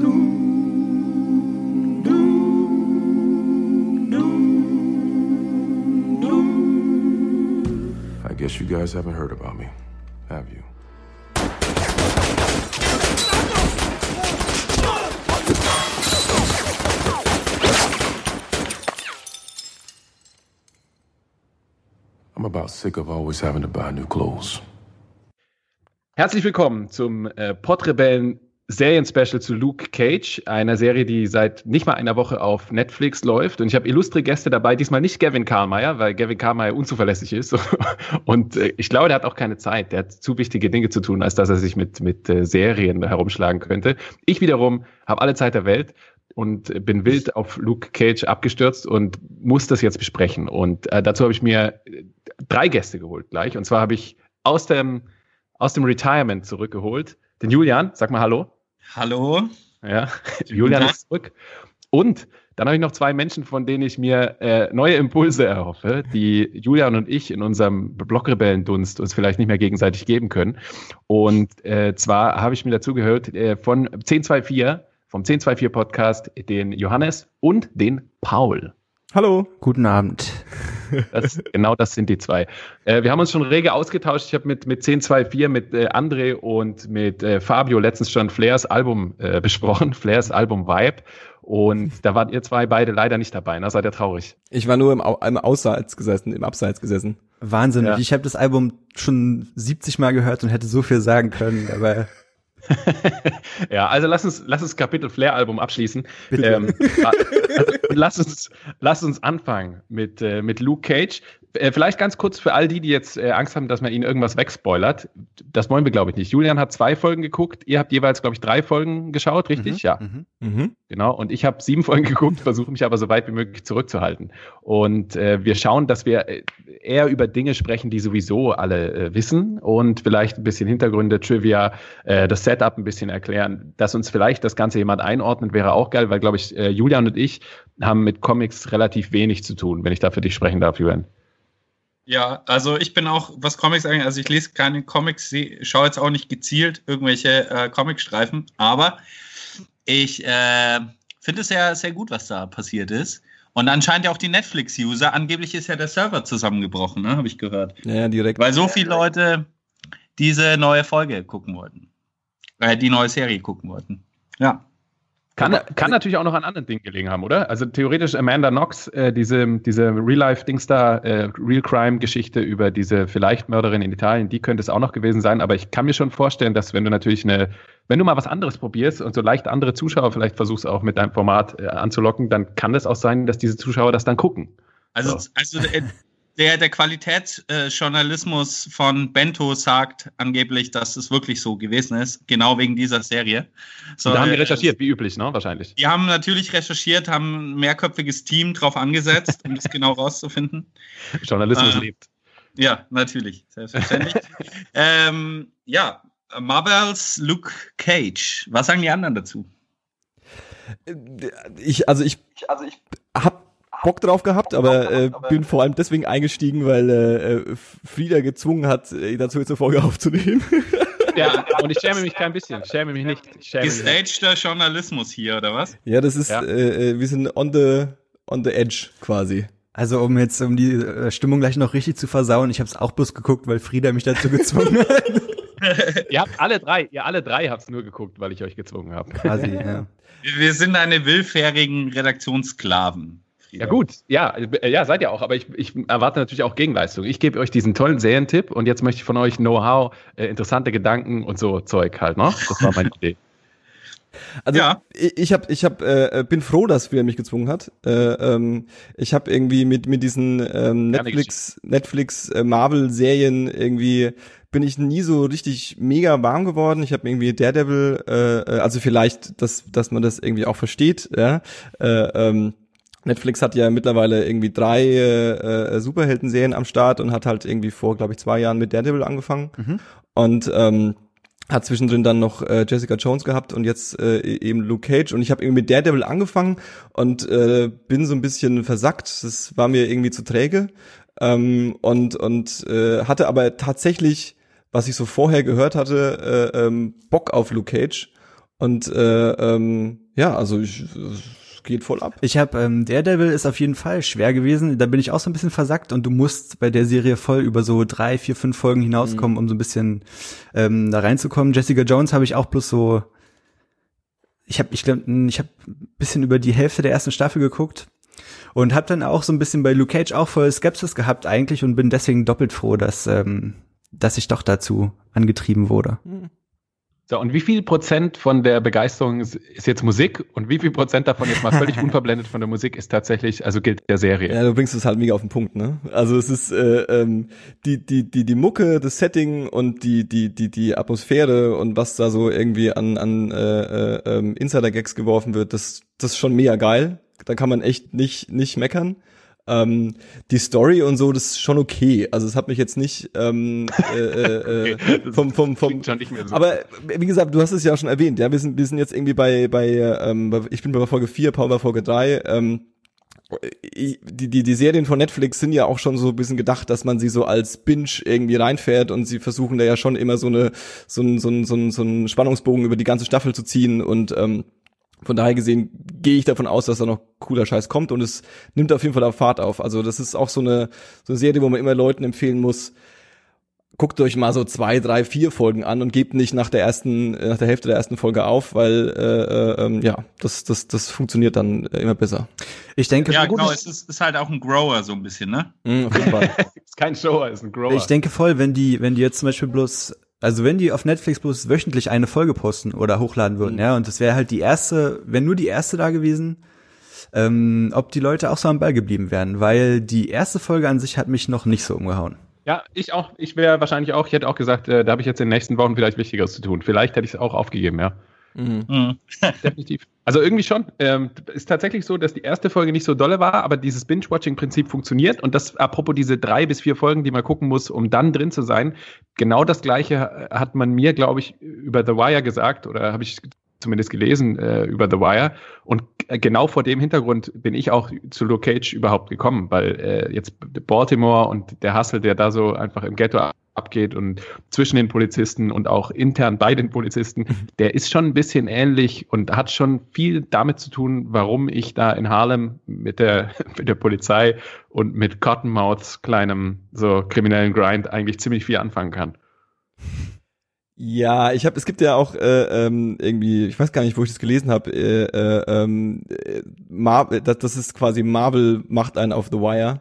I guess you guys haven't heard about me, have you? I'm about sick of always having to buy new clothes. Herzlich willkommen zum äh, Podrebellen Serien-Special zu Luke Cage, einer Serie, die seit nicht mal einer Woche auf Netflix läuft. Und ich habe illustre Gäste dabei, diesmal nicht Gavin Karlmeier, weil Gavin Karlmeier unzuverlässig ist. Und äh, ich glaube, der hat auch keine Zeit. Der hat zu wichtige Dinge zu tun, als dass er sich mit, mit äh, Serien herumschlagen könnte. Ich wiederum habe alle Zeit der Welt und bin wild auf Luke Cage abgestürzt und muss das jetzt besprechen. Und äh, dazu habe ich mir drei Gäste geholt gleich. Und zwar habe ich aus dem, aus dem Retirement zurückgeholt den Julian. Sag mal Hallo. Hallo. Ja, Julian ist zurück. Und dann habe ich noch zwei Menschen, von denen ich mir äh, neue Impulse erhoffe, die Julian und ich in unserem Blockrebellendunst uns vielleicht nicht mehr gegenseitig geben können. Und äh, zwar habe ich mir dazu gehört äh, von 1024, vom 1024 Podcast, den Johannes und den Paul. Hallo. Guten Abend. Das, genau das sind die zwei. Äh, wir haben uns schon rege ausgetauscht. Ich habe mit, mit 1024, mit äh, André und mit äh, Fabio letztens schon Flairs Album äh, besprochen, Flairs Album Vibe. Und da wart ihr zwei beide leider nicht dabei. Da seid ihr traurig. Ich war nur im, Au im Ausseits gesessen, im Abseits gesessen. Wahnsinn. Ja. Ich habe das Album schon 70 Mal gehört und hätte so viel sagen können, aber ja, also lass uns, lass uns Kapitel Flair-Album abschließen. Ähm, also, lass, uns, lass uns anfangen mit, äh, mit Luke Cage. Äh, vielleicht ganz kurz für all die, die jetzt äh, Angst haben, dass man ihnen irgendwas wegspoilert. Das wollen wir, glaube ich, nicht. Julian hat zwei Folgen geguckt. Ihr habt jeweils, glaube ich, drei Folgen geschaut, richtig? Mhm, ja. Mhm, mhm. Genau. Und ich habe sieben Folgen geguckt, versuche mich aber so weit wie möglich zurückzuhalten. Und äh, wir schauen, dass wir äh, eher über Dinge sprechen, die sowieso alle äh, wissen und vielleicht ein bisschen Hintergründe, Trivia, äh, das Setup ein bisschen erklären. Dass uns vielleicht das Ganze jemand einordnet, wäre auch geil, weil, glaube ich, äh, Julian und ich haben mit Comics relativ wenig zu tun, wenn ich da für dich sprechen darf, Julian. Ja, also ich bin auch, was Comics angeht, also ich lese keine Comics, schaue jetzt auch nicht gezielt irgendwelche äh, Comicstreifen, aber ich äh, finde es sehr, sehr gut, was da passiert ist. Und anscheinend ja auch die Netflix-User. Angeblich ist ja der Server zusammengebrochen, ne, habe ich gehört. Ja, direkt. Weil so viele Leute diese neue Folge gucken wollten. Äh, die neue Serie gucken wollten. Ja. Kann, kann natürlich auch noch an anderen Dingen gelegen haben, oder? Also theoretisch Amanda Knox, äh, diese, diese Real-Life-Dings da, äh, Real-Crime-Geschichte über diese vielleicht Mörderin in Italien, die könnte es auch noch gewesen sein. Aber ich kann mir schon vorstellen, dass wenn du natürlich eine, wenn du mal was anderes probierst und so leicht andere Zuschauer vielleicht versuchst auch mit deinem Format äh, anzulocken, dann kann es auch sein, dass diese Zuschauer das dann gucken. Also, so. also äh, der, der Qualitätsjournalismus äh, von Bento sagt angeblich, dass es wirklich so gewesen ist, genau wegen dieser Serie. So, da haben die äh, recherchiert, wie üblich, ne? Wahrscheinlich. Die haben natürlich recherchiert, haben ein mehrköpfiges Team drauf angesetzt, um das genau rauszufinden. Journalismus äh, lebt. Ja, natürlich, selbstverständlich. ähm, ja, Marvels Luke Cage. Was sagen die anderen dazu? Ich, also ich, also ich habe Bock drauf gehabt, aber äh, bin vor allem deswegen eingestiegen, weil äh, Frieda gezwungen hat, äh, dazu jetzt eine Folge aufzunehmen. Ja, und ich schäme mich kein bisschen. Ich schäme mich nicht. Gestagter Journalismus hier, oder was? Ja, das ist, ja. Äh, äh, wir sind on the, on the edge quasi. Also um jetzt, um die äh, Stimmung gleich noch richtig zu versauen, ich habe es auch bloß geguckt, weil Frieda mich dazu gezwungen hat. ihr habt alle drei, ihr alle drei habt es nur geguckt, weil ich euch gezwungen habe. Quasi, ja. Wir sind eine willfährigen Redaktionssklaven. Ja gut, ja, äh, ja, seid ihr auch, aber ich, ich erwarte natürlich auch Gegenleistung. Ich gebe euch diesen tollen Serientipp und jetzt möchte ich von euch Know-how, äh, interessante Gedanken und so Zeug halt noch. Das war meine Idee. Also ja. ich, ich hab, ich hab, äh, bin froh, dass Frieda mich gezwungen hat. Äh, ähm, ich habe irgendwie mit mit diesen ähm, Netflix Netflix äh, Marvel Serien irgendwie bin ich nie so richtig mega warm geworden. Ich habe irgendwie Daredevil, äh, äh, also vielleicht, dass dass man das irgendwie auch versteht. Ja. Äh, ähm, Netflix hat ja mittlerweile irgendwie drei äh, äh, Superhelden-Serien am Start und hat halt irgendwie vor, glaube ich, zwei Jahren mit Daredevil angefangen. Mhm. Und ähm, hat zwischendrin dann noch äh, Jessica Jones gehabt und jetzt äh, e-, eben Luke Cage und ich habe irgendwie mit Daredevil angefangen und äh, bin so ein bisschen versackt. Das war mir irgendwie zu träge ähm, und und äh, hatte aber tatsächlich, was ich so vorher gehört hatte, äh, ähm, Bock auf Luke Cage Und äh, ähm, ja, also ich, geht voll ab. Ich habe ähm, Daredevil ist auf jeden Fall schwer gewesen. Da bin ich auch so ein bisschen versackt und du musst bei der Serie voll über so drei, vier, fünf Folgen hinauskommen, mhm. um so ein bisschen ähm, da reinzukommen. Jessica Jones habe ich auch bloß so. Ich habe, ich glaube, ich habe ein bisschen über die Hälfte der ersten Staffel geguckt und habe dann auch so ein bisschen bei Luke Cage auch voll Skepsis gehabt eigentlich und bin deswegen doppelt froh, dass ähm, dass ich doch dazu angetrieben wurde. Mhm. So, und wie viel Prozent von der Begeisterung ist, ist, jetzt Musik und wie viel Prozent davon jetzt mal völlig unverblendet von der Musik ist tatsächlich, also gilt der Serie? Ja, du bringst es halt mega auf den Punkt, ne? Also es ist äh, ähm, die die die die Mucke, das Setting und die die die die Atmosphäre und was da so irgendwie an an äh, äh, ähm, Insider Gags geworfen wird, das das ist schon mega geil. Da kann man echt nicht nicht meckern. Ähm, die Story und so, das ist schon okay. Also es hat mich jetzt nicht ähm, äh, äh, okay, vom vom vom. So. Aber wie gesagt, du hast es ja schon erwähnt. Ja, wir sind wir sind jetzt irgendwie bei bei ähm, ich bin bei Folge 4, Paul bei Folge 3. Ähm, die, die, die Serien von Netflix sind ja auch schon so ein bisschen gedacht, dass man sie so als Binge irgendwie reinfährt und sie versuchen da ja schon immer so eine so ein, so ein, so ein, so ein Spannungsbogen über die ganze Staffel zu ziehen und ähm, von daher gesehen gehe ich davon aus, dass da noch cooler Scheiß kommt und es nimmt auf jeden Fall auch Fahrt auf. Also das ist auch so eine, so eine Serie, wo man immer Leuten empfehlen muss, guckt euch mal so zwei, drei, vier Folgen an und gebt nicht nach der ersten, nach der Hälfte der ersten Folge auf, weil äh, äh, ja, das, das, das funktioniert dann immer besser. Ich denke, ja, genau, es ist, ist halt auch ein Grower so ein bisschen, ne? Mm, auf jeden Fall. ist kein Shower, ist ein Grower. Ich denke voll, wenn die, wenn die jetzt zum Beispiel bloß also wenn die auf Netflix bloß wöchentlich eine Folge posten oder hochladen würden, mhm. ja, und das wäre halt die erste, wenn nur die erste da gewesen, ähm, ob die Leute auch so am Ball geblieben wären, weil die erste Folge an sich hat mich noch nicht so umgehauen. Ja, ich auch. Ich wäre wahrscheinlich auch, ich hätte auch gesagt, äh, da habe ich jetzt in den nächsten Wochen vielleicht Wichtigeres zu tun. Vielleicht hätte ich es auch aufgegeben, ja. Mhm. mhm. Definitiv. Also irgendwie schon. Ähm, ist tatsächlich so, dass die erste Folge nicht so dolle war, aber dieses Binge-Watching-Prinzip funktioniert. Und das, apropos diese drei bis vier Folgen, die man gucken muss, um dann drin zu sein, genau das Gleiche hat man mir, glaube ich, über The Wire gesagt oder habe ich zumindest gelesen äh, über The Wire. Und genau vor dem Hintergrund bin ich auch zu Luke Cage überhaupt gekommen, weil äh, jetzt Baltimore und der Hustle, der da so einfach im Ghetto abgeht und zwischen den Polizisten und auch intern bei den Polizisten, mhm. der ist schon ein bisschen ähnlich und hat schon viel damit zu tun, warum ich da in Harlem mit der, mit der Polizei und mit Cottonmouths kleinem so kriminellen Grind eigentlich ziemlich viel anfangen kann. Ja, ich habe, es gibt ja auch äh, ähm, irgendwie, ich weiß gar nicht, wo ich das gelesen habe, äh, äh, ähm, äh, Mar das, das ist quasi Marvel macht einen auf The Wire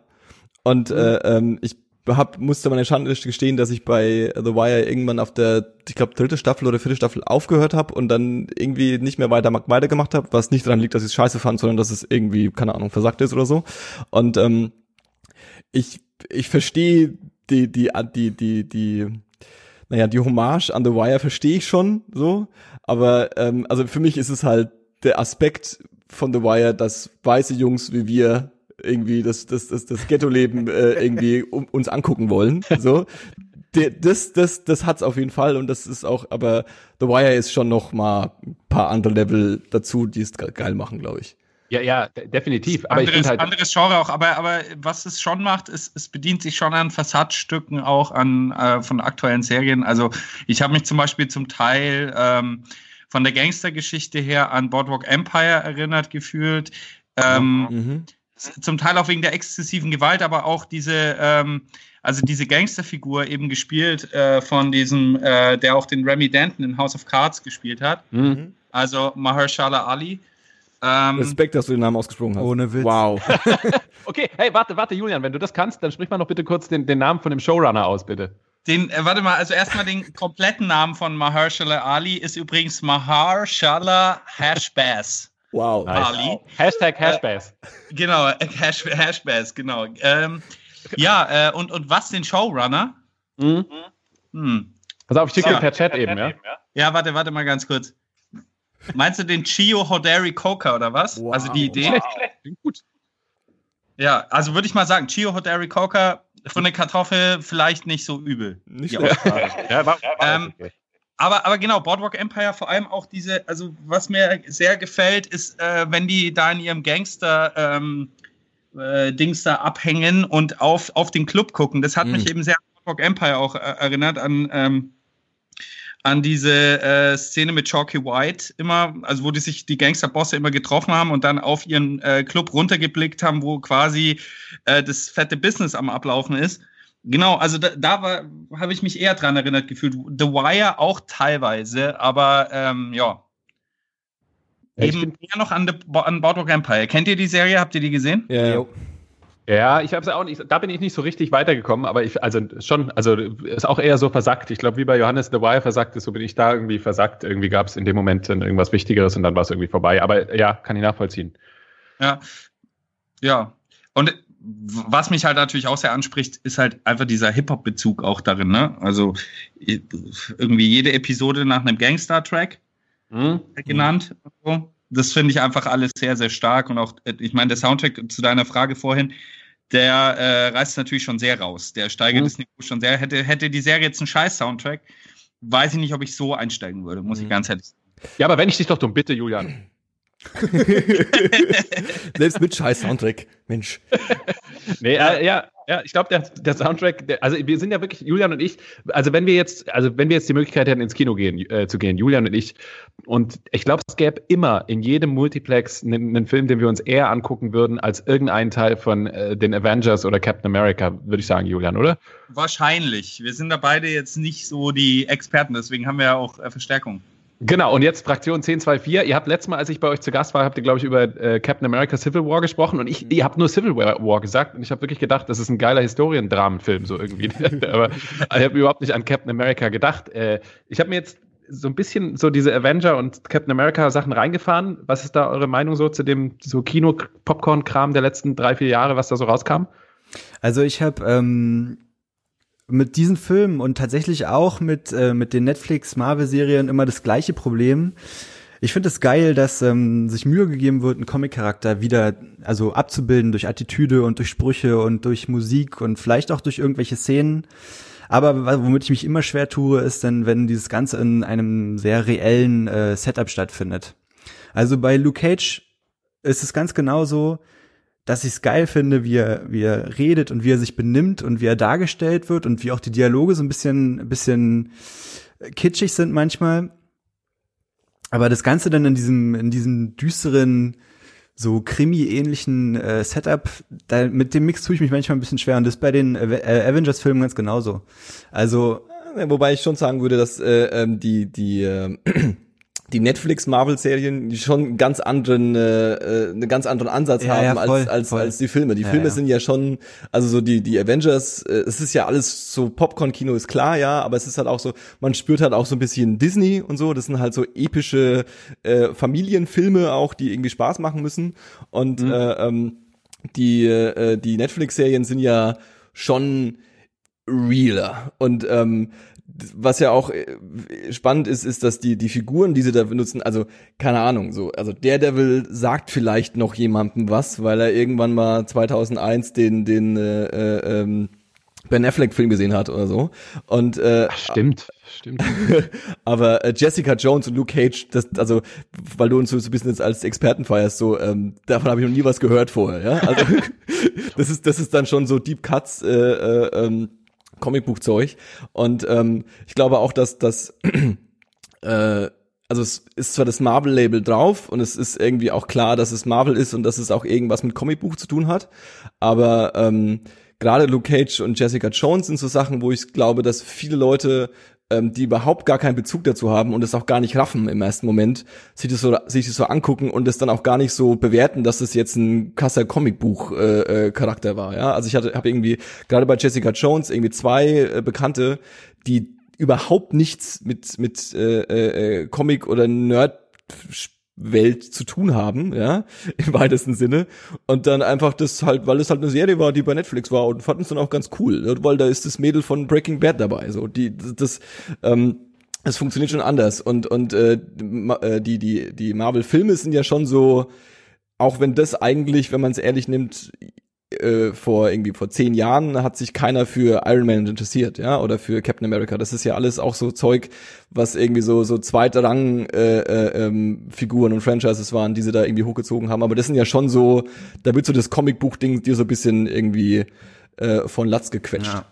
und äh, ähm, ich hab, musste meine Schande gestehen, dass ich bei The Wire irgendwann auf der, ich glaube, dritte Staffel oder vierte Staffel aufgehört habe und dann irgendwie nicht mehr weiter weitergemacht habe, was nicht daran liegt, dass ich es scheiße fand, sondern dass es irgendwie, keine Ahnung, versagt ist oder so. Und ähm, ich, ich verstehe die, die, die, die, die, naja, die Hommage an The Wire verstehe ich schon so, aber ähm, also für mich ist es halt der Aspekt von The Wire, dass weiße Jungs wie wir irgendwie das, das, das, das Ghetto-Leben äh, irgendwie um, uns angucken wollen. So. Das, das, das hat's auf jeden Fall und das ist auch, aber The Wire ist schon noch mal ein paar andere Level dazu, die es geil machen, glaube ich. Ja, ja, definitiv. Aber anderes, ich halt anderes Genre auch. Aber, aber was es schon macht, ist, es bedient sich schon an Fassadstücken auch an äh, von aktuellen Serien. Also ich habe mich zum Beispiel zum Teil ähm, von der Gangstergeschichte her an Boardwalk Empire erinnert gefühlt. Ähm, mhm zum Teil auch wegen der exzessiven Gewalt, aber auch diese, ähm, also diese Gangsterfigur eben gespielt äh, von diesem, äh, der auch den Remy Denton in House of Cards gespielt hat. Mhm. Also Mahershala Ali. Ähm, Respekt, dass du den Namen ausgesprochen hast. Ohne Witz. Wow. okay, hey, warte, warte, Julian, wenn du das kannst, dann sprich mal noch bitte kurz den, den Namen von dem Showrunner aus, bitte. Den, äh, warte mal, also erstmal den kompletten Namen von Mahershala Ali ist übrigens Mahershala Hashbass. Wow. Nice. Ali. Hashtag Hashbass. Äh, genau, Hash, Hashbass, genau. Ähm, ja, äh, und, und was den Showrunner? Mhm. Hm. Pass auf, ich schicke dir per Chat eben, ja? Ja, warte, warte mal ganz kurz. Meinst du den Chio Hoderi Coca oder was? Wow. Also die Idee? Schlecht, schlecht. Gut. Ja, also würde ich mal sagen, Chio Hoderi Coca von der Kartoffel vielleicht nicht so übel. Nicht ja, ja, war, war ähm, okay. Aber, aber genau, Boardwalk Empire, vor allem auch diese, also was mir sehr gefällt, ist, äh, wenn die da in ihrem Gangster ähm, äh, Dings da abhängen und auf, auf den Club gucken. Das hat mhm. mich eben sehr an Boardwalk Empire auch äh, erinnert, an, ähm, an diese äh, Szene mit Chalky White immer, also wo die sich die Gangsterbosse immer getroffen haben und dann auf ihren äh, Club runtergeblickt haben, wo quasi äh, das fette Business am Ablaufen ist. Genau, also da, da habe ich mich eher dran erinnert gefühlt. The Wire auch teilweise, aber ähm, ja. Eben eher noch an, the, an Boardwalk Empire. Kennt ihr die Serie? Habt ihr die gesehen? Ja. ja. Ja, ich habe es auch nicht, da bin ich nicht so richtig weitergekommen, aber ich, also schon, also ist auch eher so versackt. Ich glaube, wie bei Johannes The Wire versackt ist, so bin ich da irgendwie versackt. Irgendwie gab es in dem Moment dann irgendwas Wichtigeres und dann war es irgendwie vorbei. Aber ja, kann ich nachvollziehen. Ja, ja. Und was mich halt natürlich auch sehr anspricht, ist halt einfach dieser Hip-Hop-Bezug auch darin, ne? Also irgendwie jede Episode nach einem Gangster-Track mhm. genannt. Das finde ich einfach alles sehr, sehr stark. Und auch, ich meine, der Soundtrack zu deiner Frage vorhin, der äh, reißt natürlich schon sehr raus. Der steigert mhm. das Niveau schon sehr. Hätte, hätte die Serie jetzt einen Scheiß-Soundtrack, weiß ich nicht, ob ich so einsteigen würde, muss mhm. ich ganz ehrlich sagen. Ja, aber wenn ich dich doch dumm bitte, Julian. Selbst mit scheiß Soundtrack, Mensch. nee, äh, ja, ja, ich glaube, der, der Soundtrack, der, also wir sind ja wirklich, Julian und ich, also wenn wir jetzt, also wenn wir jetzt die Möglichkeit hätten, ins Kino gehen, äh, zu gehen, Julian und ich, und ich glaube, es gäbe immer in jedem Multiplex einen, einen, Film, den wir uns eher angucken würden, als irgendeinen Teil von äh, den Avengers oder Captain America, würde ich sagen, Julian, oder? Wahrscheinlich. Wir sind da beide jetzt nicht so die Experten, deswegen haben wir ja auch äh, Verstärkung. Genau, und jetzt Fraktion 1024. Ihr habt letztes Mal, als ich bei euch zu Gast war, habt ihr, glaube ich, über äh, Captain America Civil War gesprochen und ich, ihr habt nur Civil War gesagt und ich habe wirklich gedacht, das ist ein geiler Historiendramenfilm, so irgendwie. Aber ich habe überhaupt nicht an Captain America gedacht. Äh, ich habe mir jetzt so ein bisschen so diese Avenger und Captain America Sachen reingefahren. Was ist da eure Meinung so zu dem so Kino-Popcorn-Kram der letzten drei, vier Jahre, was da so rauskam? Also ich habe ähm, mit diesen Filmen und tatsächlich auch mit, äh, mit den Netflix-Marvel-Serien immer das gleiche Problem. Ich finde es geil, dass ähm, sich Mühe gegeben wird, einen Comic-Charakter wieder also abzubilden durch Attitüde und durch Sprüche und durch Musik und vielleicht auch durch irgendwelche Szenen. Aber womit ich mich immer schwer tue, ist dann, wenn dieses Ganze in einem sehr reellen äh, Setup stattfindet. Also bei Luke Cage ist es ganz genauso dass ich es geil finde, wie er, wie er redet und wie er sich benimmt und wie er dargestellt wird und wie auch die Dialoge so ein bisschen, ein bisschen kitschig sind manchmal. Aber das Ganze dann in diesem, in diesem düsteren, so Krimi-ähnlichen äh, Setup, da, mit dem Mix tue ich mich manchmal ein bisschen schwer und das bei den äh, Avengers-Filmen ganz genauso. Also Wobei ich schon sagen würde, dass äh, ähm, die die äh, die Netflix Marvel Serien die schon einen ganz anderen äh, äh, einen ganz anderen Ansatz ja, haben ja, voll, als als voll. als die Filme. Die ja, Filme sind ja schon also so die die Avengers, äh, es ist ja alles so Popcorn Kino ist klar, ja, aber es ist halt auch so, man spürt halt auch so ein bisschen Disney und so, das sind halt so epische äh, Familienfilme auch, die irgendwie Spaß machen müssen und mhm. äh, ähm, die äh, die Netflix Serien sind ja schon realer und ähm, was ja auch äh, spannend ist, ist, dass die, die Figuren, die sie da benutzen, also keine Ahnung, so, also Daredevil sagt vielleicht noch jemandem was, weil er irgendwann mal 2001 den, den, äh, äh, ähm, Ben Affleck Film gesehen hat oder so. Und äh, Ach, stimmt, stimmt. aber äh, Jessica Jones und Luke Cage, das also weil du uns so ein bisschen jetzt als Experten feierst, so ähm, davon habe ich noch nie was gehört vorher, ja? Also das ist das ist dann schon so Deep Cuts äh, äh, ähm, Comicbuchzeug. Und ähm, ich glaube auch, dass das äh, also es ist zwar das Marvel-Label drauf und es ist irgendwie auch klar, dass es Marvel ist und dass es auch irgendwas mit Comicbuch zu tun hat, aber ähm, gerade Luke Cage und Jessica Jones sind so Sachen, wo ich glaube, dass viele Leute ähm, die überhaupt gar keinen Bezug dazu haben und es auch gar nicht raffen im ersten Moment, sich das so, sich das so angucken und es dann auch gar nicht so bewerten, dass es jetzt ein krasser Comicbuch äh, äh, war. Ja, also ich hatte habe irgendwie gerade bei Jessica Jones irgendwie zwei äh, Bekannte, die überhaupt nichts mit mit äh, äh, Comic oder Nerd Welt zu tun haben, ja, im weitesten Sinne. Und dann einfach das halt, weil es halt eine Serie war, die bei Netflix war und fanden es dann auch ganz cool, ne? weil da ist das Mädel von Breaking Bad dabei, so, die, das, ähm, es funktioniert schon anders und und äh, äh, die die die Marvel Filme sind ja schon so auch wenn das eigentlich wenn man es ehrlich nimmt äh, vor irgendwie vor zehn Jahren hat sich keiner für Iron Man interessiert, ja, oder für Captain America. Das ist ja alles auch so Zeug, was irgendwie so so zweite Rang äh, äh, ähm, Figuren und Franchises waren, die sie da irgendwie hochgezogen haben. Aber das sind ja schon so, da wird so das Comicbuch-Ding dir so ein bisschen irgendwie äh, von Latz gequetscht. Ja.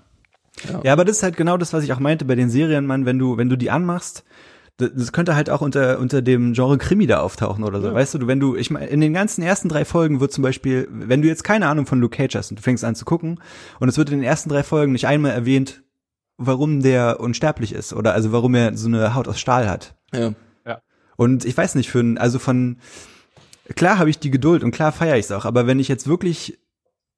Ja. ja, aber das ist halt genau das, was ich auch meinte bei den Serien, Mann, wenn du, wenn du die anmachst, das könnte halt auch unter, unter dem Genre Krimi da auftauchen oder so. Ja. Weißt du, wenn du, ich meine, in den ganzen ersten drei Folgen wird zum Beispiel, wenn du jetzt keine Ahnung von Luke Cage hast und du fängst an zu gucken und es wird in den ersten drei Folgen nicht einmal erwähnt, warum der unsterblich ist oder also warum er so eine Haut aus Stahl hat. Ja. ja. Und ich weiß nicht, für ein, also von, klar habe ich die Geduld und klar feiere ich es auch, aber wenn ich jetzt wirklich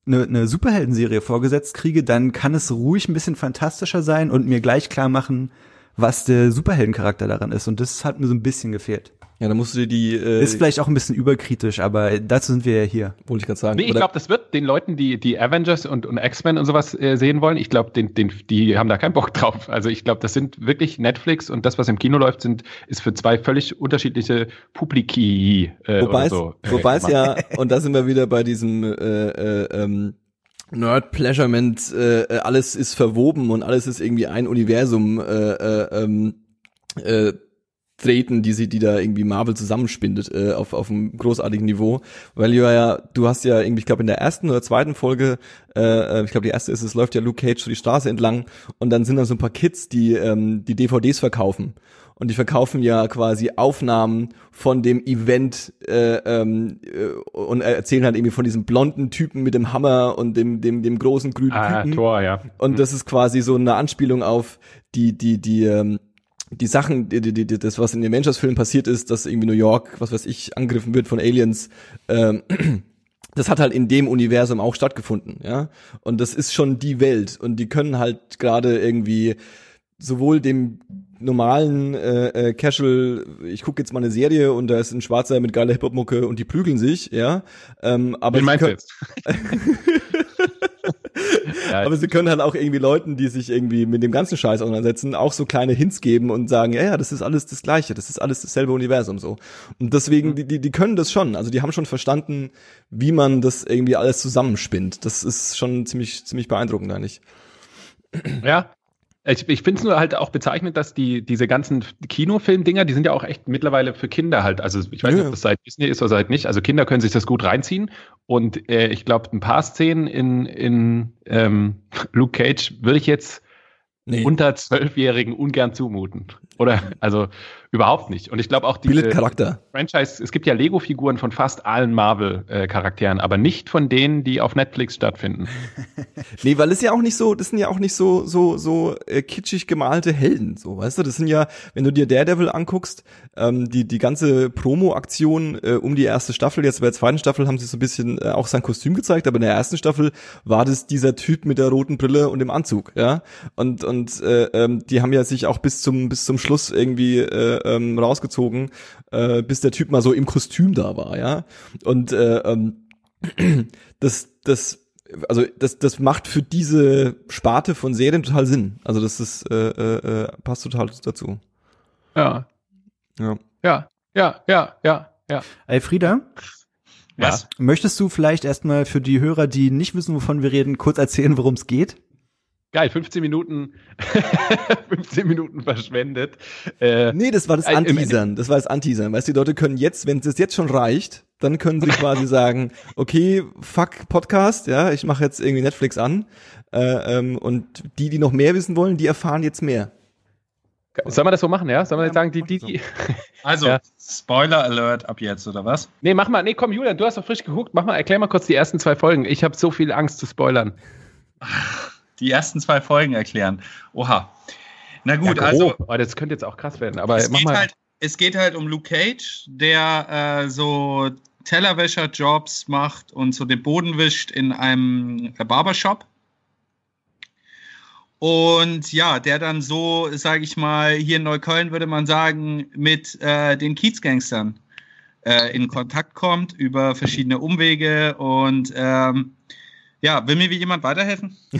eine, eine Superhelden-Serie vorgesetzt kriege, dann kann es ruhig ein bisschen fantastischer sein und mir gleich klar machen, was der Superheldencharakter daran ist. Und das hat mir so ein bisschen gefehlt. Ja, dann musst du dir die. Äh, ist vielleicht auch ein bisschen überkritisch, aber dazu sind wir ja hier. Wollte ich gerade sagen. Nee, ich glaube, das wird den Leuten, die die Avengers und, und X-Men und sowas äh, sehen wollen, ich glaube, den, den, die haben da keinen Bock drauf. Also ich glaube, das sind wirklich Netflix und das, was im Kino läuft, sind ist für zwei völlig unterschiedliche Publiki. Äh, wobei so, es, wobei es ja und da sind wir wieder bei diesem äh, äh, ähm, Nerd Pleasurement, äh, äh, alles ist verwoben und alles ist irgendwie ein Universum äh, äh, ähm, äh, treten, die sie, die da irgendwie Marvel zusammenspindet äh, auf auf einem großartigen Niveau, weil du ja, du hast ja irgendwie, ich glaube in der ersten oder zweiten Folge, äh, äh, ich glaube die erste ist, es läuft ja Luke Cage so die Straße entlang und dann sind da so ein paar Kids, die ähm, die DVDs verkaufen und die verkaufen ja quasi Aufnahmen von dem Event äh, ähm, äh, und erzählen halt irgendwie von diesem blonden Typen mit dem Hammer und dem dem dem großen grünen ah, Typen. Tor, ja. Und mhm. das ist quasi so eine Anspielung auf die die die ähm, die Sachen, die, die, die, das, was in den Avengers-Filmen passiert ist, dass irgendwie New York, was weiß ich, angegriffen wird von Aliens, ähm, das hat halt in dem Universum auch stattgefunden, ja. Und das ist schon die Welt. Und die können halt gerade irgendwie sowohl dem normalen äh, äh, Casual, ich gucke jetzt mal eine Serie und da ist ein Schwarzer mit geiler Hip-Hop-Mucke und die prügeln sich, ja. Ähm, aber Wen meinst du jetzt? ja, aber sie können halt auch irgendwie Leuten, die sich irgendwie mit dem ganzen Scheiß auseinandersetzen, auch so kleine Hints geben und sagen, ja, ja, das ist alles das Gleiche, das ist alles dasselbe Universum so. Und deswegen, mhm. die, die, die können das schon. Also die haben schon verstanden, wie man das irgendwie alles zusammenspinnt. Das ist schon ziemlich, ziemlich beeindruckend eigentlich. Ja, ich, ich finde es nur halt auch bezeichnend, dass die, diese ganzen Kinofilm-Dinger, die sind ja auch echt mittlerweile für Kinder halt. Also ich weiß nicht, ob das seit Disney ist oder seit nicht. Also Kinder können sich das gut reinziehen. Und äh, ich glaube, ein paar Szenen in, in ähm, Luke Cage würde ich jetzt nee. unter Zwölfjährigen ungern zumuten. Oder also überhaupt nicht. Und ich glaube auch die Charakter. Franchise, es gibt ja Lego-Figuren von fast allen Marvel-Charakteren, aber nicht von denen, die auf Netflix stattfinden. nee, weil es ja auch nicht so, das sind ja auch nicht so, so, so äh, kitschig gemalte Helden, so, weißt du? Das sind ja, wenn du dir Daredevil anguckst, ähm, die, die ganze Promo-Aktion äh, um die erste Staffel, jetzt bei der zweiten Staffel haben sie so ein bisschen äh, auch sein Kostüm gezeigt, aber in der ersten Staffel war das dieser Typ mit der roten Brille und dem Anzug, ja? Und, und äh, ähm, die haben ja sich auch bis zum, bis zum Schluss irgendwie äh, ähm, rausgezogen, äh, bis der Typ mal so im Kostüm da war, ja. Und äh, ähm, das, das, also das, das macht für diese Sparte von Serien total Sinn. Also das ist, äh, äh, äh passt total dazu. Ja. Ja. Ja, ja, ja, ja, ja. Ey, Frieda? Was? Ja. Möchtest du vielleicht erstmal für die Hörer, die nicht wissen, wovon wir reden, kurz erzählen, worum es geht? Geil, 15 Minuten, 15 Minuten verschwendet. Äh, nee, das war das Anteasern. Das war das Anteasern. Weißt du, die Leute können jetzt, wenn es jetzt schon reicht, dann können sie quasi sagen, okay, fuck Podcast, ja, ich mache jetzt irgendwie Netflix an. Äh, ähm, und die, die noch mehr wissen wollen, die erfahren jetzt mehr. Sollen wir das so machen, ja? Sollen wir jetzt sagen, die, die, die. Also, ja. Spoiler Alert ab jetzt, oder was? Nee, mach mal, nee, komm, Julian, du hast doch frisch geguckt. Mach mal, erklär mal kurz die ersten zwei Folgen. Ich habe so viel Angst zu spoilern. Die ersten zwei Folgen erklären. Oha. Na gut, ja, also. Oh, das könnte jetzt auch krass werden, aber es mach geht mal. Halt, es geht halt um Luke Cage, der äh, so Tellerwäscher-Jobs macht und so den Boden wischt in einem Barbershop. Und ja, der dann so, sage ich mal, hier in Neukölln würde man sagen, mit äh, den Kiezgangstern äh, in Kontakt kommt über verschiedene Umwege und ähm, ja, will mir wie jemand weiterhelfen?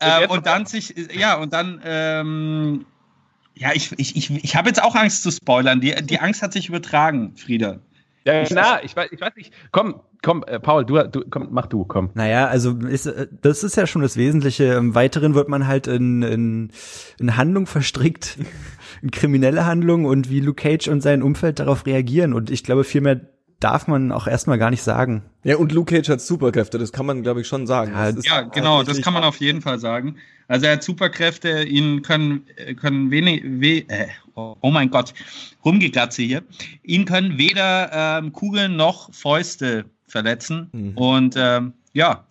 äh, und dann sich, ja, und dann, ähm, ja, ich, ich, ich, ich habe jetzt auch Angst zu spoilern. Die, die Angst hat sich übertragen, Frieda. Ja, na, ich weiß, ich weiß nicht. Komm, komm, äh, Paul, du, du, komm, mach du, komm. Naja, also ist, äh, das ist ja schon das Wesentliche. Im Weiteren wird man halt in, in, in Handlung verstrickt, in kriminelle Handlung und wie Luke Cage und sein Umfeld darauf reagieren. Und ich glaube, viel mehr darf man auch erstmal gar nicht sagen. Ja, und Luke Cage hat Superkräfte, das kann man, glaube ich, schon sagen. Ja, ja genau, das kann man auf jeden Fall sagen. Also er hat Superkräfte, ihn können, können wenig, we, äh, oh mein Gott, rumgekratze hier. Ihn können weder ähm, Kugeln noch Fäuste verletzen. Mhm. Und ähm, ja,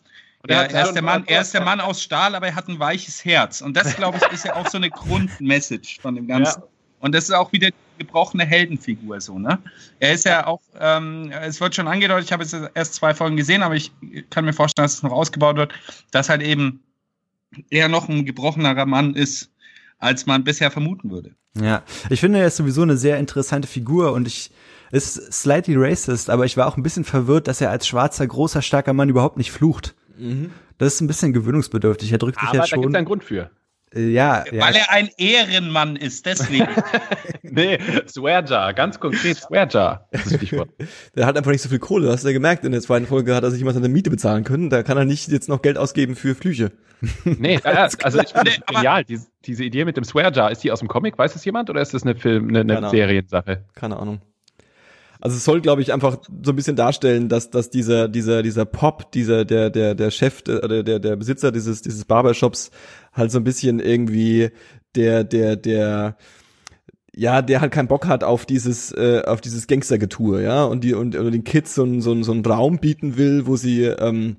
er, er, ist der Mann, er ist der Mann aus Stahl, aber er hat ein weiches Herz. Und das, glaube ich, ist ja auch so eine Grundmessage von dem Ganzen. Ja. Und das ist auch wieder die gebrochene Heldenfigur so, ne? Er ist ja auch, ähm, es wird schon angedeutet, ich habe jetzt erst zwei Folgen gesehen, aber ich kann mir vorstellen, dass es noch ausgebaut wird, dass halt eben er noch ein gebrochenerer Mann ist, als man bisher vermuten würde. Ja, ich finde, er ist sowieso eine sehr interessante Figur und ich ist slightly racist, aber ich war auch ein bisschen verwirrt, dass er als schwarzer, großer, starker Mann überhaupt nicht flucht. Mhm. Das ist ein bisschen gewöhnungsbedürftig. Er drückt sich ja schon. Aber da gibt einen Grund für. Äh, ja, ja. Weil er ein Ehrenmann ist, deswegen. nee, Swearjar, ganz konkret Swearjar. der hat einfach nicht so viel Kohle, hast du ja gemerkt. In der zweiten Folge hat er sich immer seine Miete bezahlen können. Da kann er nicht jetzt noch Geld ausgeben für Flüche. nee, also ich finde es genial. Diese, diese Idee mit dem Swearjar, ist die aus dem Comic? Weiß es jemand? Oder ist das eine Film, eine, eine Seriensache? Keine Ahnung. Also es soll, glaube ich, einfach so ein bisschen darstellen, dass, dass dieser, dieser, dieser Pop, dieser, der, der, der Chef, der, der, der Besitzer dieses, dieses Barbershops halt so ein bisschen irgendwie der, der, der, ja, der halt keinen Bock hat auf dieses, äh, auf dieses Gangstergetue, ja, und die, und, und den Kids so, so, so einen Raum bieten will, wo sie, ähm,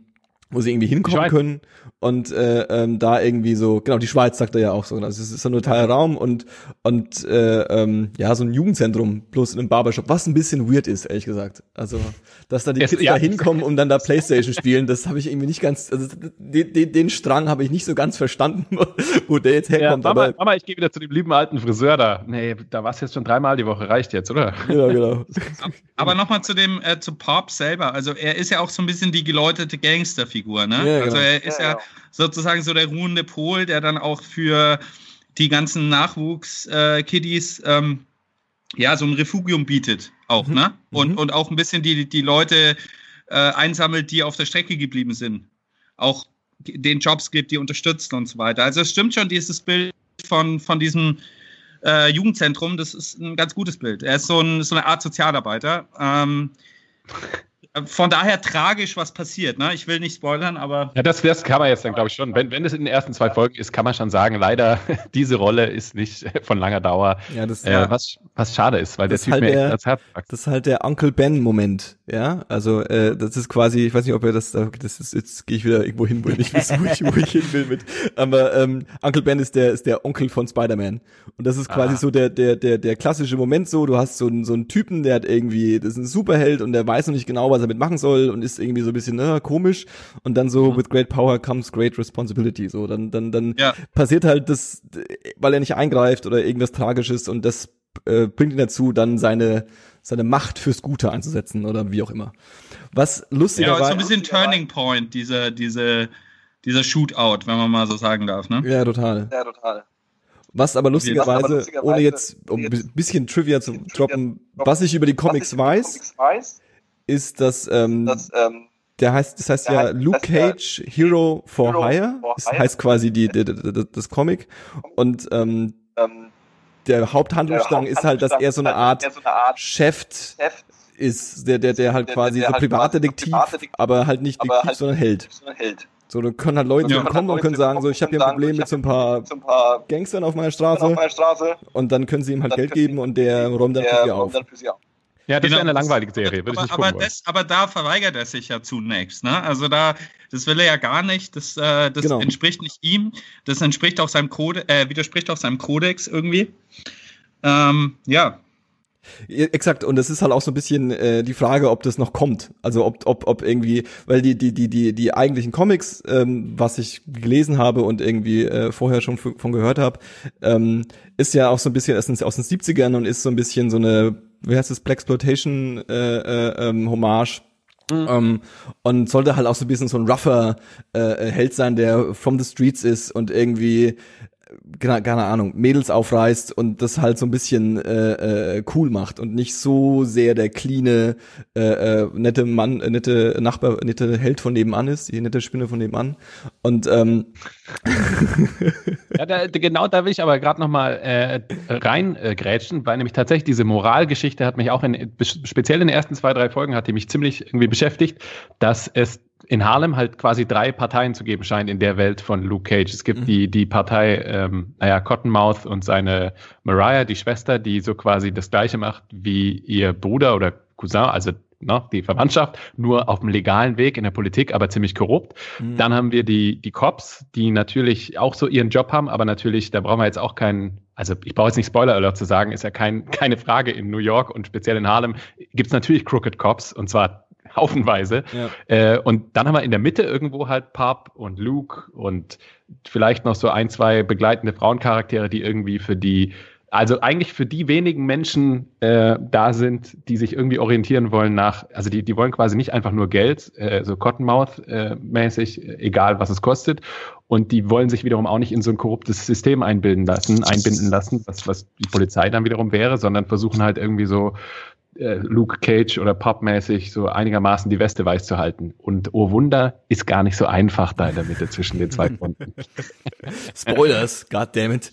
wo sie irgendwie hinkommen können und äh, ähm, da irgendwie so, genau, die Schweiz sagt er ja auch so, also es ist so ein totaler Raum und und äh, ähm, ja, so ein Jugendzentrum bloß in einem Barbershop, was ein bisschen weird ist, ehrlich gesagt. Also, dass da die Kids ja. da hinkommen, um dann da Playstation spielen, das habe ich irgendwie nicht ganz, also den, den, den Strang habe ich nicht so ganz verstanden, wo der jetzt herkommt. Ja, Mama, aber, Mama, ich gehe wieder zu dem lieben alten Friseur da. Nee, da warst jetzt schon dreimal die Woche, reicht jetzt, oder? Ja, genau. aber nochmal zu dem, äh, zu Pop selber, also er ist ja auch so ein bisschen die geläutete Gangsterfigur, ne? Ja, also genau. er ist ja, ja sozusagen so der ruhende Pol, der dann auch für die ganzen Nachwuchs-Kiddies äh, ähm, ja so ein Refugium bietet auch, mhm. ne? Und, mhm. und auch ein bisschen die, die Leute äh, einsammelt, die auf der Strecke geblieben sind. Auch den Jobs gibt, die unterstützen und so weiter. Also es stimmt schon, dieses Bild von, von diesem äh, Jugendzentrum, das ist ein ganz gutes Bild. Er ist so, ein, so eine Art Sozialarbeiter. Ähm, von daher tragisch, was passiert. Ne? Ich will nicht spoilern, aber. Ja, das, das kann man jetzt dann, glaube ich, schon. Wenn, wenn es in den ersten zwei Folgen ist, kann man schon sagen, leider, diese Rolle ist nicht von langer Dauer. Ja, das, äh, was, was schade ist, weil der Typ halt mir der, Herz packt. Das ist halt der Uncle Ben-Moment. Ja, also äh, das ist quasi, ich weiß nicht, ob er das, das ist, jetzt gehe ich wieder irgendwo hin, wo ich nicht weiß, wo ich, wo ich hin will mit. Aber ähm, Uncle Ben ist der, ist der Onkel von Spider-Man. Und das ist quasi ah. so der, der, der, der klassische Moment so, du hast so einen, so einen Typen, der hat irgendwie, das ist ein Superheld und der weiß noch nicht genau, was er damit machen soll und ist irgendwie so ein bisschen äh, komisch und dann so mhm. with great power comes great responsibility so dann dann dann ja. passiert halt das weil er nicht eingreift oder irgendwas tragisches und das äh, bringt ihn dazu dann seine seine Macht fürs Gute einzusetzen oder wie auch immer. Was lustiger ja, so ein bisschen Turning Point, diese, diese, dieser Shootout, wenn man mal so sagen darf, ne? Ja, total. Ja, total. Was aber lustigerweise, lustigerweise ohne jetzt um ein bisschen Trivia zu droppen, was ich über die Comics weiß, ist, dass, ähm, das, ähm, der heißt, das heißt ja heißt, Luke Cage ja Hero for Hero Hire. For das Hire. heißt quasi die, die, die, das Comic. Und ähm, ähm, der Haupthandlungsstrang ist halt, dass er so eine Art, so eine Art Chef ist, der, der, der halt quasi der, der so halt Privatdetektiv, Privatdetektiv, aber halt nicht Detektiv, halt sondern Held. Held. So, dann können halt Leute ja. kommen und können sagen, so, ich habe hier ein Problem mit so ein paar, Gangstern auf meiner Straße. Und dann können sie ihm halt Geld geben und der räumt dann für sie auf. Ja, das genau. ist eine langweilige Serie. Aber, aber, das, aber, da verweigert er sich ja zunächst. Ne? Also da, das will er ja gar nicht. Das, äh, das genau. entspricht nicht ihm. Das entspricht auch seinem Code, äh, widerspricht auch seinem Kodex irgendwie. Ähm, ja. Exakt, und das ist halt auch so ein bisschen äh, die Frage, ob das noch kommt. Also ob, ob, ob irgendwie, weil die, die, die, die, die eigentlichen Comics, ähm, was ich gelesen habe und irgendwie äh, vorher schon von gehört habe, ähm, ist ja auch so ein bisschen aus den, aus den 70ern und ist so ein bisschen so eine wie heißt das, Blaxploitation äh, äh, ähm, Hommage. Mhm. Um, und sollte halt auch so ein bisschen so ein rougher äh, Held sein, der from the streets ist und irgendwie keine Ahnung, Mädels aufreißt und das halt so ein bisschen äh, äh, cool macht und nicht so sehr der cleane, äh, äh, nette Mann, äh, nette Nachbar, nette Held von nebenan ist, die nette Spinne von nebenan. Und ähm, ja, da, genau da will ich aber gerade noch mal äh, reingrätschen, äh, weil nämlich tatsächlich diese Moralgeschichte hat mich auch in, speziell in den ersten zwei, drei Folgen hat die mich ziemlich irgendwie beschäftigt, dass es in Harlem halt quasi drei Parteien zu geben scheint in der Welt von Luke Cage. Es gibt mhm. die, die Partei, ähm, naja, Cottonmouth und seine Mariah, die Schwester, die so quasi das Gleiche macht wie ihr Bruder oder Cousin, also ne, die Verwandtschaft, nur auf dem legalen Weg in der Politik, aber ziemlich korrupt. Mhm. Dann haben wir die, die Cops, die natürlich auch so ihren Job haben, aber natürlich, da brauchen wir jetzt auch keinen, also ich brauche jetzt nicht Spoiler Alert zu sagen, ist ja kein, keine Frage in New York und speziell in Harlem gibt es natürlich Crooked Cops und zwar haufenweise. Ja. Äh, und dann haben wir in der Mitte irgendwo halt Pop und Luke und vielleicht noch so ein, zwei begleitende Frauencharaktere, die irgendwie für die, also eigentlich für die wenigen Menschen äh, da sind, die sich irgendwie orientieren wollen nach, also die, die wollen quasi nicht einfach nur Geld, äh, so Cottonmouth-mäßig, äh, egal was es kostet. Und die wollen sich wiederum auch nicht in so ein korruptes System einbilden lassen, einbinden lassen, was, was die Polizei dann wiederum wäre, sondern versuchen halt irgendwie so äh, Luke Cage oder Pop-mäßig so einigermaßen die Weste weiß zu halten. Und oh Wunder, ist gar nicht so einfach da in der Mitte zwischen den zwei Fronten. Spoilers, goddammit.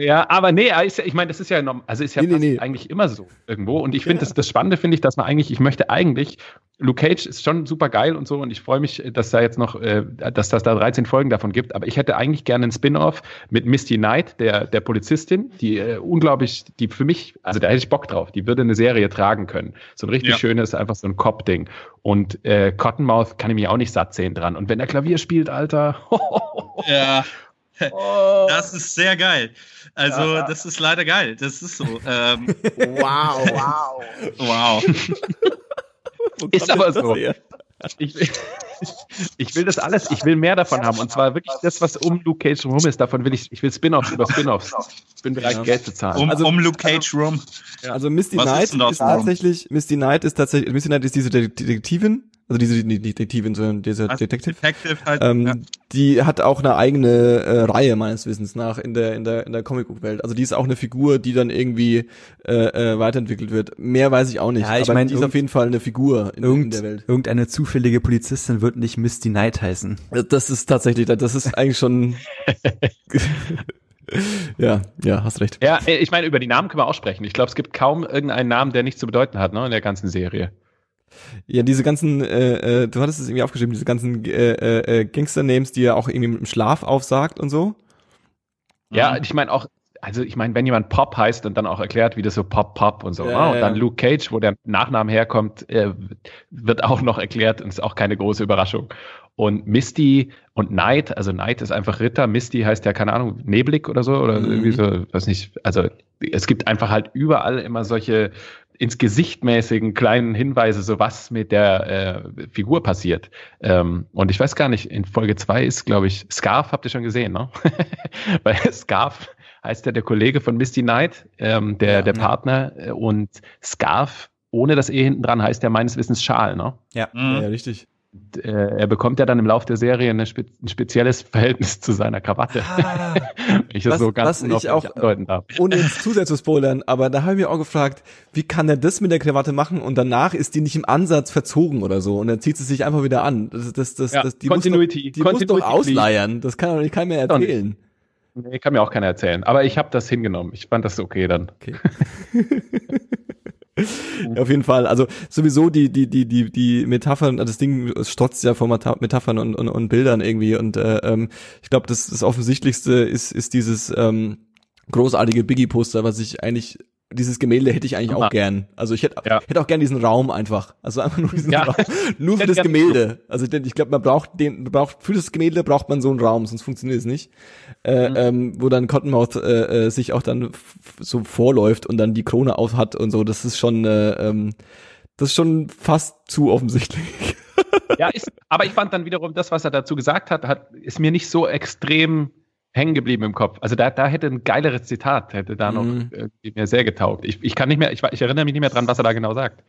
Ja, aber nee, ich meine, das ist ja, also ist ja nee, nee, eigentlich immer so irgendwo. Und ich finde, ja. das, das Spannende finde ich, dass man eigentlich, ich möchte eigentlich, Luke Cage ist schon super geil und so und ich freue mich, dass da jetzt noch, äh, dass das da 13 Folgen davon gibt. Aber ich hätte eigentlich gerne einen Spin-off mit Misty Knight, der, der Polizistin, die äh, unglaublich, die für mich, also da hätte ich Bock drauf, die würde eine Serie tragen können. So ein richtig ja. schönes, einfach so ein Cop-Ding. Und äh, Cottonmouth kann ich mich auch nicht satt sehen dran. Und wenn er Klavier spielt, Alter. ja. Oh. Das ist sehr geil. Also, ja. das ist leider geil. Das ist so. Ähm, wow, wow. Wow. ist aber so. Ich will, ich will das alles, ich will mehr davon haben. Und zwar wirklich das, was um Luke Cage rum ist. Davon will ich, ich will Spin-offs über Spin-offs. Ich bin bereit, ja. Geld zu zahlen. Um, also, um Luke Cage rum. Also Misty was Knight ist, ist tatsächlich, Misty Knight ist tatsächlich, Misty Knight ist diese Detektivin, also diese nicht Detektivin, sondern dieser also Detective. Detective halt, ähm, ja. Die hat auch eine eigene äh, Reihe meines Wissens nach in der in der in der Comicbook-Welt. Also die ist auch eine Figur, die dann irgendwie äh, äh, weiterentwickelt wird. Mehr weiß ich auch nicht. Ja, ich meine, die ist auf jeden Fall eine Figur in, in, der Welt. Irgendeine zufällige Polizistin wird nicht Misty Knight heißen. Das ist tatsächlich, das ist eigentlich schon. ja, ja, hast recht. Ja, ich meine, über die Namen können wir auch sprechen. Ich glaube, es gibt kaum irgendeinen Namen, der nichts zu bedeuten hat, ne, in der ganzen Serie. Ja, diese ganzen, äh, äh, du hattest es irgendwie aufgeschrieben, diese ganzen äh, äh, äh, Gangster-Names, die er auch irgendwie mit dem Schlaf aufsagt und so. Ja, mhm. ich meine auch, also ich meine, wenn jemand Pop heißt und dann auch erklärt, wie das so Pop Pop und so, ja, ne? und dann Luke Cage, wo der Nachname herkommt, äh, wird auch noch erklärt und ist auch keine große Überraschung. Und Misty und Knight, also Knight ist einfach Ritter, Misty heißt ja, keine Ahnung, Neblig oder so, oder mhm. irgendwie so, weiß nicht, also es gibt einfach halt überall immer solche ins Gesicht mäßigen kleinen Hinweise, so was mit der äh, Figur passiert. Ähm, und ich weiß gar nicht, in Folge zwei ist, glaube ich, Scarf, habt ihr schon gesehen, ne? Weil Scarf heißt ja der Kollege von Misty Knight, ähm, der, ja, der ja. Partner. Und Scarf, ohne das E hinten dran, heißt ja meines Wissens Schal, ne? Ja, mhm. ja richtig äh, er bekommt ja dann im Laufe der Serie eine spe ein spezielles Verhältnis zu seiner Krawatte. Ah, ich das was, so ganz was ich auch, andeuten darf. Ohne jetzt zu sehr zu spoilern, aber da habe ich mich auch gefragt, wie kann er das mit der Krawatte machen und danach ist die nicht im Ansatz verzogen oder so und dann zieht sie sich einfach wieder an. Das, das, das, ja, das, die Continuity. Muss doch, die Continuity muss doch ausleiern. Das kann doch nicht keiner mehr erzählen. Nee, kann mir auch keiner erzählen. Aber ich habe das hingenommen. Ich fand das okay dann. Okay. Auf jeden Fall. Also sowieso die, die, die, die, die Metaphern, das Ding strotzt ja vor Metaphern und, und, und Bildern irgendwie. Und äh, ähm, ich glaube, das, das Offensichtlichste ist, ist dieses ähm, großartige Biggie-Poster, was ich eigentlich dieses Gemälde hätte ich eigentlich auch gern. Also ich hätte, ja. hätte auch gern diesen Raum einfach. Also einfach nur diesen ja. Raum. Nur für das Gemälde. Also ich, ich glaube, man braucht den, braucht, für das Gemälde braucht man so einen Raum, sonst funktioniert es nicht. Äh, mhm. ähm, wo dann Cottonmouth äh, äh, sich auch dann so vorläuft und dann die Krone auf hat und so. Das ist schon, äh, ähm, das ist schon fast zu offensichtlich. ja, ist, aber ich fand dann wiederum das, was er dazu gesagt hat, hat ist mir nicht so extrem hängen geblieben im Kopf. Also da, da hätte ein geileres Zitat, hätte da noch mhm. äh, mir sehr getaugt. Ich, ich kann nicht mehr, ich, ich erinnere mich nicht mehr dran, was er da genau sagt.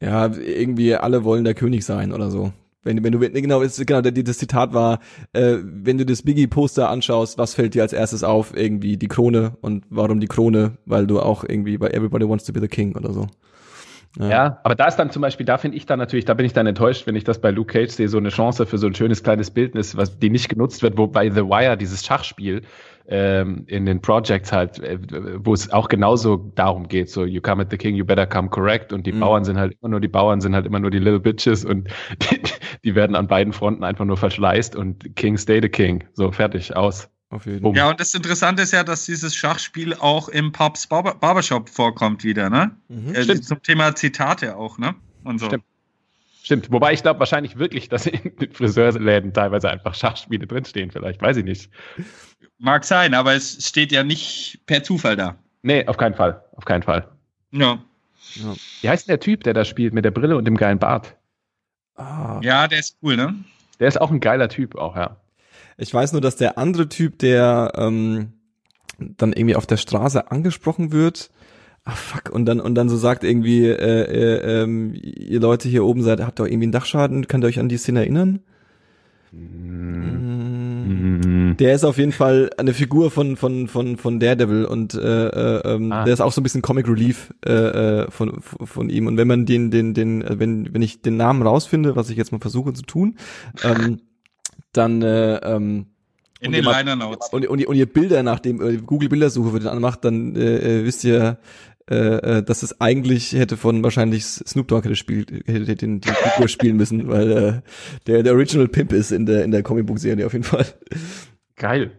Ja, irgendwie alle wollen der König sein oder so. Wenn, wenn du, genau, genau, das Zitat war, äh, wenn du das Biggie-Poster anschaust, was fällt dir als erstes auf? Irgendwie die Krone. Und warum die Krone? Weil du auch irgendwie bei Everybody Wants to be the King oder so. Ja. ja. aber da ist dann zum Beispiel, da finde ich dann natürlich, da bin ich dann enttäuscht, wenn ich das bei Luke Cage sehe, so eine Chance für so ein schönes kleines Bildnis, was die nicht genutzt wird, wo bei The Wire dieses Schachspiel ähm, in den Projects halt, äh, wo es auch genauso darum geht, so you come at the king, you better come correct und die mhm. Bauern sind halt immer nur die Bauern, sind halt immer nur die little bitches und die, die werden an beiden Fronten einfach nur verschleißt und King stay the king, so fertig, aus. Auf jeden Fall. Ja, und das Interessante ist ja, dass dieses Schachspiel auch im Pubs Barber Barbershop vorkommt wieder, ne? Mhm. Äh, Stimmt. Zum Thema Zitate auch, ne? Und so. Stimmt. Stimmt. Wobei ich glaube wahrscheinlich wirklich, dass in den Friseursläden teilweise einfach Schachspiele drinstehen, vielleicht, weiß ich nicht. Mag sein, aber es steht ja nicht per Zufall da. Nee, auf keinen Fall. Auf keinen Fall. Ja. ja. Wie heißt denn der Typ, der da spielt mit der Brille und dem geilen Bart? Ah. Ja, der ist cool, ne? Der ist auch ein geiler Typ, auch, ja. Ich weiß nur, dass der andere Typ, der ähm, dann irgendwie auf der Straße angesprochen wird, ach fuck, und dann und dann so sagt irgendwie, äh, äh, ähm, ihr Leute hier oben seid, habt ihr irgendwie einen Dachschaden? Könnt ihr euch an die Szene erinnern? Mhm. Der ist auf jeden Fall eine Figur von von von von Daredevil und äh, äh, ähm, ah. der ist auch so ein bisschen Comic Relief äh, äh von von ihm und wenn man den den den wenn wenn ich den Namen rausfinde, was ich jetzt mal versuche zu tun, ähm, dann äh, ähm, in den Liner Notes. Und, und, und ihr Bilder nach dem äh, Google Bildersuche wird anmacht, dann äh, äh, wisst ihr, äh, äh, dass es eigentlich hätte von wahrscheinlich Snoop Dogg hätte, spielt, hätte den die Figur spielen müssen, weil äh, der der Original Pimp ist in der in der Comicbook Serie auf jeden Fall. Geil.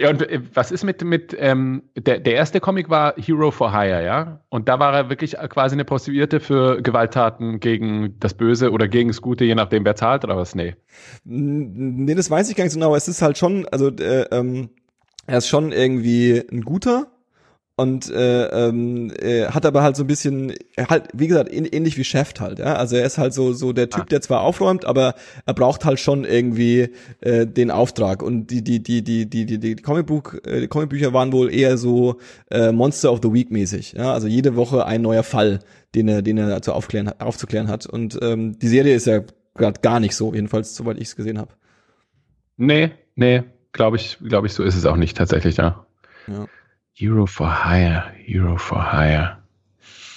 Ja, und äh, was ist mit, mit ähm, der, der erste Comic war Hero for Hire, ja? Und da war er wirklich quasi eine Prostituierte für Gewalttaten gegen das Böse oder gegen das Gute, je nachdem, wer zahlt oder was? Nee. Nee, das weiß ich gar nicht so genau, es ist halt schon, also äh, ähm, er ist schon irgendwie ein guter, und äh, ähm, äh, hat aber halt so ein bisschen halt wie gesagt ähnlich wie Chef halt ja. Also er ist halt so so der Typ ah. der zwar aufräumt aber er braucht halt schon irgendwie äh, den Auftrag. Und die die die die die die die Comicbuch äh, die Comicbücher waren wohl eher so äh, Monster of the Week mäßig ja. Also jede Woche ein neuer Fall den er den er zu aufklären aufzuklären hat. Und ähm, die Serie ist ja gerade gar nicht so jedenfalls soweit ich es gesehen habe nee nee. Glaube ich glaube ich so ist es auch nicht tatsächlich ja. Ja Euro for Hire, Euro for Hire.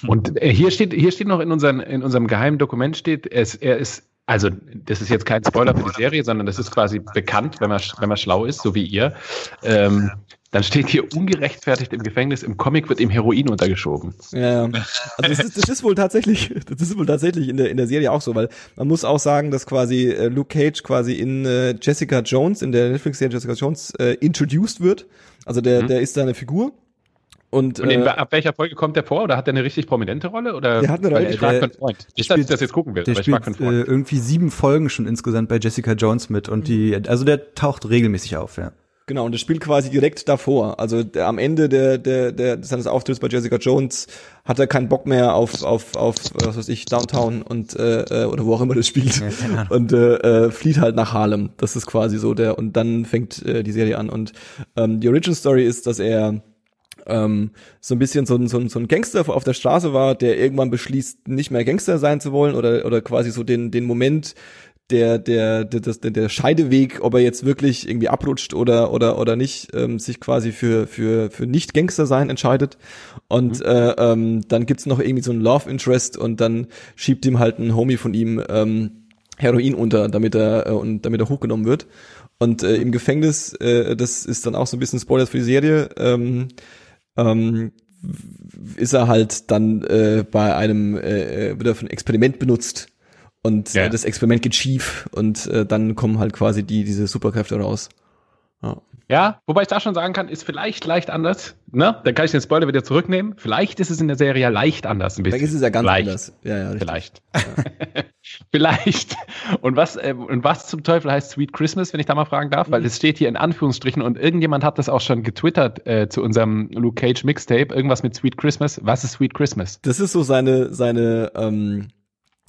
Und äh, hier steht, hier steht noch in, unseren, in unserem geheimen Dokument steht, es, er ist, also das ist jetzt kein Spoiler für die Serie, sondern das ist quasi bekannt, wenn man, wenn man schlau ist, so wie ihr. Ähm, dann steht hier ungerechtfertigt im Gefängnis, im Comic wird ihm Heroin untergeschoben. Ja, also das ist, das ist wohl tatsächlich, das ist wohl tatsächlich in der, in der Serie auch so, weil man muss auch sagen, dass quasi äh, Luke Cage quasi in äh, Jessica Jones, in der Netflix-Serie Jessica Jones, äh, introduced wird. Also der, mhm. der ist da eine Figur. Und, und in, äh, ab welcher Folge kommt der vor? Oder hat der eine richtig prominente Rolle? Oder der hat eine Rolle. Ich frage für Freund. Nicht, dass ich das jetzt gucken will, der aber ich frage für Freund. Äh, irgendwie sieben Folgen schon insgesamt bei Jessica Jones mit und die, also der taucht regelmäßig auf, ja. Genau, und das spielt quasi direkt davor. Also der, am Ende der, der, der, seines Auftritts bei Jessica Jones hat er keinen Bock mehr auf, auf, auf was weiß ich, Downtown und äh, äh oder wo auch immer das spielt. Ja, und äh, äh, flieht halt nach Harlem. Das ist quasi so der, und dann fängt äh, die Serie an. Und ähm, die Origin Story ist, dass er ähm, so ein bisschen so ein, so, ein, so ein Gangster auf der Straße war, der irgendwann beschließt, nicht mehr Gangster sein zu wollen oder, oder quasi so den, den Moment der, der, der, der, der Scheideweg, ob er jetzt wirklich irgendwie abrutscht oder, oder, oder nicht, ähm, sich quasi für, für, für nicht Gangster sein entscheidet. Und mhm. äh, ähm, dann gibt's noch irgendwie so ein Love Interest und dann schiebt ihm halt ein Homie von ihm ähm, Heroin unter, damit er, äh, und damit er hochgenommen wird. Und äh, im Gefängnis, äh, das ist dann auch so ein bisschen Spoilers für die Serie, ähm, ähm, ist er halt dann äh, bei einem, äh, äh wird er für ein Experiment benutzt und ja. äh, das Experiment geht schief und äh, dann kommen halt quasi die diese Superkräfte raus. Ja. ja, wobei ich da schon sagen kann, ist vielleicht leicht anders. Ne? Dann kann ich den Spoiler wieder zurücknehmen. Vielleicht ist es in der Serie ja leicht anders ein bisschen. Vielleicht ist es ja ganz vielleicht. anders. Ja, ja, vielleicht. Ja. vielleicht. Und was, äh, und was zum Teufel heißt Sweet Christmas, wenn ich da mal fragen darf? Mhm. Weil es steht hier in Anführungsstrichen und irgendjemand hat das auch schon getwittert äh, zu unserem Luke Cage Mixtape. Irgendwas mit Sweet Christmas. Was ist Sweet Christmas? Das ist so seine, seine, ähm,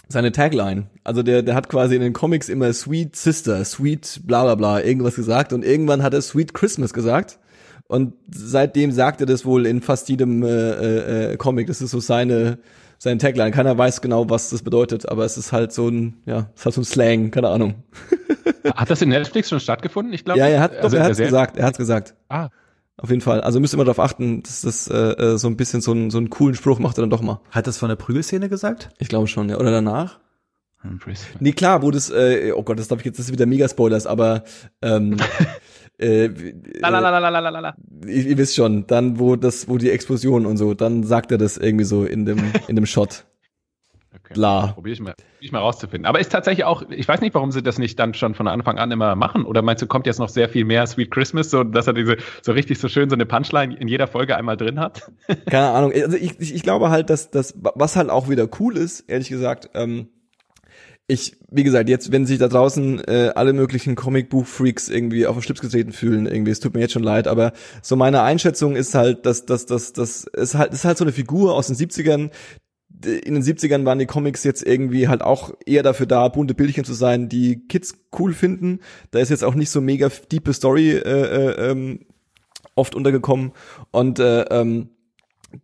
seine Tagline. Also der, der hat quasi in den Comics immer Sweet Sister, Sweet bla bla bla irgendwas gesagt und irgendwann hat er Sweet Christmas gesagt. Und seitdem sagt er das wohl in fast jedem äh, äh, äh Comic. Das ist so seine, seine Tagline. Keiner weiß genau, was das bedeutet, aber es ist halt so ein, ja, es ist halt so ein Slang, keine Ahnung. Hat das in Netflix schon stattgefunden? Ich glaube. Ja, er hat, also er hat's gesagt, er hat's gesagt. Ah. Auf jeden Fall. Also müsst ihr mal darauf achten, dass das äh, äh, so ein bisschen so, ein, so einen coolen Spruch macht er dann doch mal. Hat das von der Prügelszene gesagt? Ich glaube schon, ja. Oder danach? Hm, nee, klar, wo das, äh, oh Gott, das darf ich jetzt, das ist wieder Mega-Spoilers, aber ähm, äh, Lalalala. ihr, ihr wisst schon, dann, wo das, wo die Explosion und so, dann sagt er das irgendwie so in dem, in dem Shot. Okay. Bla. Probiere ich mal, probier ich mal rauszufinden. Aber ist tatsächlich auch, ich weiß nicht, warum sie das nicht dann schon von Anfang an immer machen. Oder meinst du, kommt jetzt noch sehr viel mehr Sweet Christmas, so dass er diese so richtig so schön so eine Punchline in jeder Folge einmal drin hat? Keine Ahnung. Also ich, ich, ich glaube halt, dass das, was halt auch wieder cool ist, ehrlich gesagt, ähm, ich, wie gesagt, jetzt, wenn sich da draußen äh, alle möglichen Comicbuch-Freaks irgendwie auf den Schlips getreten fühlen, irgendwie, es tut mir jetzt schon leid, aber so meine Einschätzung ist halt, dass dass dass dass ist halt ist halt so eine Figur aus den 70ern, in den 70ern waren die Comics jetzt irgendwie halt auch eher dafür da, bunte Bildchen zu sein, die Kids cool finden. Da ist jetzt auch nicht so mega diepe Story äh, äh, ähm, oft untergekommen und äh, ähm,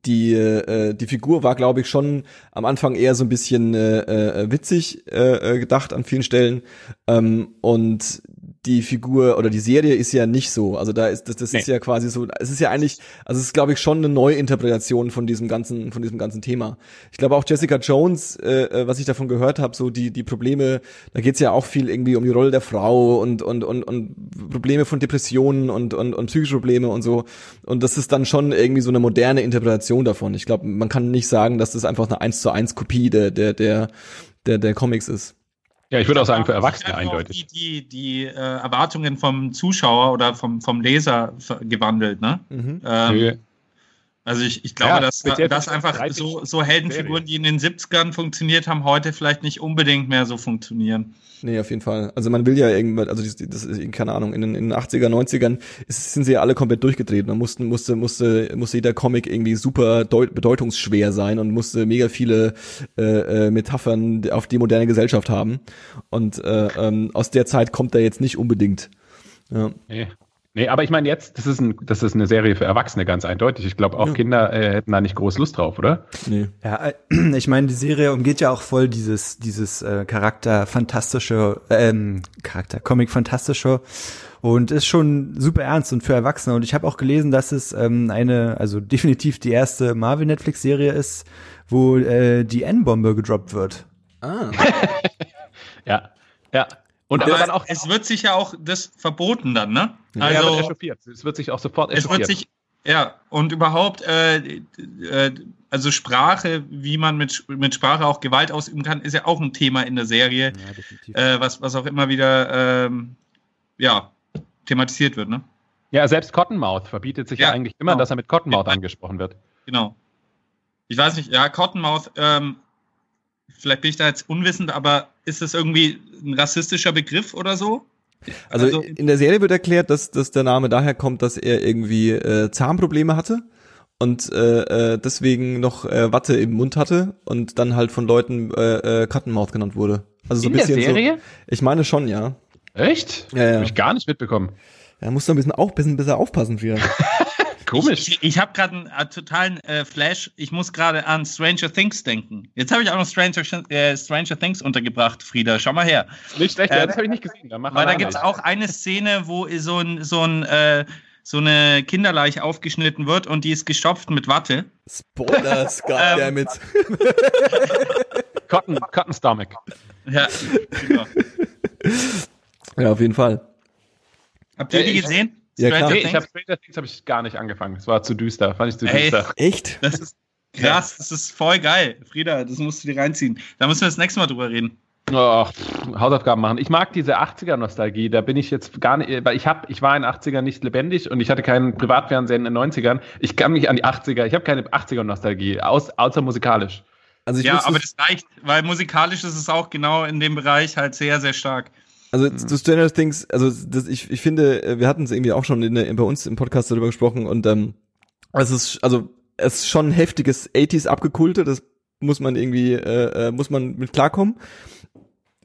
die äh, die Figur war glaube ich schon am Anfang eher so ein bisschen äh, äh, witzig äh, äh, gedacht an vielen Stellen ähm, und die Figur oder die Serie ist ja nicht so. Also da ist das, das nee. ist ja quasi so. Es ist ja eigentlich, also es ist glaube ich schon eine Neuinterpretation von diesem ganzen, von diesem ganzen Thema. Ich glaube auch Jessica Jones, äh, äh was ich davon gehört habe, so die die Probleme, da geht's ja auch viel irgendwie um die Rolle der Frau und und und und Probleme von Depressionen und und und psychische Probleme und so. Und das ist dann schon irgendwie so eine moderne Interpretation davon. Ich glaube, man kann nicht sagen, dass das einfach eine eins zu eins Kopie der der der der, der Comics ist. Ja, ich würde auch sagen, für Erwachsene eindeutig. Die, die, die äh, Erwartungen vom Zuschauer oder vom, vom Leser gewandelt, ne? Mhm. Ähm, also ich, ich glaube, ja, dass, dass einfach so, so Heldenfiguren, die in den 70ern funktioniert haben, heute vielleicht nicht unbedingt mehr so funktionieren. Nee, auf jeden Fall. Also man will ja irgendwann, also das, das ist, keine Ahnung, in den, in den 80er, 90ern ist, sind sie ja alle komplett durchgedreht. Man musste, musste, musste, musste jeder Comic irgendwie super deut, bedeutungsschwer sein und musste mega viele äh, äh, Metaphern auf die moderne Gesellschaft haben. Und äh, ähm, aus der Zeit kommt er jetzt nicht unbedingt. Ja. Nee. Nee, aber ich meine jetzt, das ist, ein, das ist eine Serie für Erwachsene, ganz eindeutig. Ich glaube, auch ja. Kinder äh, hätten da nicht groß Lust drauf, oder? Nee. Ja, äh, ich meine, die Serie umgeht ja auch voll dieses, dieses äh, Charakter fantastische, ähm, Charakter, Comic fantastische und ist schon super ernst und für Erwachsene. Und ich habe auch gelesen, dass es ähm, eine, also definitiv die erste Marvel-Netflix-Serie ist, wo äh, die N-Bombe gedroppt wird. Ah. ja, ja. Und aber dann auch. Es wird sich ja auch das verboten dann, ne? Also, ja, wird. Es wird sich auch sofort echauffiert. Es wird sich, ja, und überhaupt, äh, äh, also Sprache, wie man mit, mit Sprache auch Gewalt ausüben kann, ist ja auch ein Thema in der Serie, ja, äh, was, was auch immer wieder, ähm, ja, thematisiert wird, ne? Ja, selbst Cottonmouth verbietet sich ja, ja eigentlich immer, genau. dass er mit Cottonmouth ja. angesprochen wird. Genau. Ich weiß nicht, ja, Cottonmouth, ähm, vielleicht bin ich da jetzt unwissend, aber ist das irgendwie ein rassistischer Begriff oder so? Also, also in der Serie wird erklärt, dass, dass der Name daher kommt, dass er irgendwie äh, Zahnprobleme hatte und äh, äh, deswegen noch äh, Watte im Mund hatte und dann halt von Leuten äh, äh, Cottonmouth genannt wurde. Also so in ein bisschen der Serie? So, ich meine schon, ja. Echt? Ja, ja. Hab ich gar nicht mitbekommen. Ja, musst du ein bisschen auch ein bisschen besser aufpassen wieder. Komisch. Ich, ich, habe gerade einen äh, totalen äh, Flash. Ich muss gerade an Stranger Things denken. Jetzt habe ich auch noch Stranger, äh, Stranger Things untergebracht, Frieda. Schau mal her. Nicht schlecht, äh, das habe ich nicht gesehen. Dann weil da gibt es auch eine Szene, wo so ein, so ein äh, so eine Kinderleiche aufgeschnitten wird und die ist gestopft mit Watte. Spoilers, goddammit. Ähm, Cotton, Cotton Stomach. Ja, genau. Ja, auf jeden Fall. Habt ihr die gesehen? Ja, klar. Nee, ich habe Stranger Things habe ich gar nicht angefangen. Es war zu düster, fand ich zu Ey, düster. Echt? Das ist krass, das ist voll geil. Frieda, das musst du dir reinziehen. Da müssen wir das nächste Mal drüber reden. Oh, Hausaufgaben machen. Ich mag diese 80er-Nostalgie. Da bin ich jetzt gar nicht, weil ich habe, ich war in den 80ern nicht lebendig und ich hatte keinen Privatfernsehen in den 90ern. Ich kann mich an die 80er, ich habe keine 80er-Nostalgie, außer musikalisch. Also ja, aber das reicht, weil musikalisch ist es auch genau in dem Bereich halt sehr, sehr stark. Also mhm. zu Stranger Things, also das, ich, ich finde, äh, wir hatten es irgendwie auch schon in, in, bei uns im Podcast darüber gesprochen und ähm, es ist, also es ist schon ein heftiges 80s abgekulte, das muss man irgendwie, äh, äh, muss man mit klarkommen.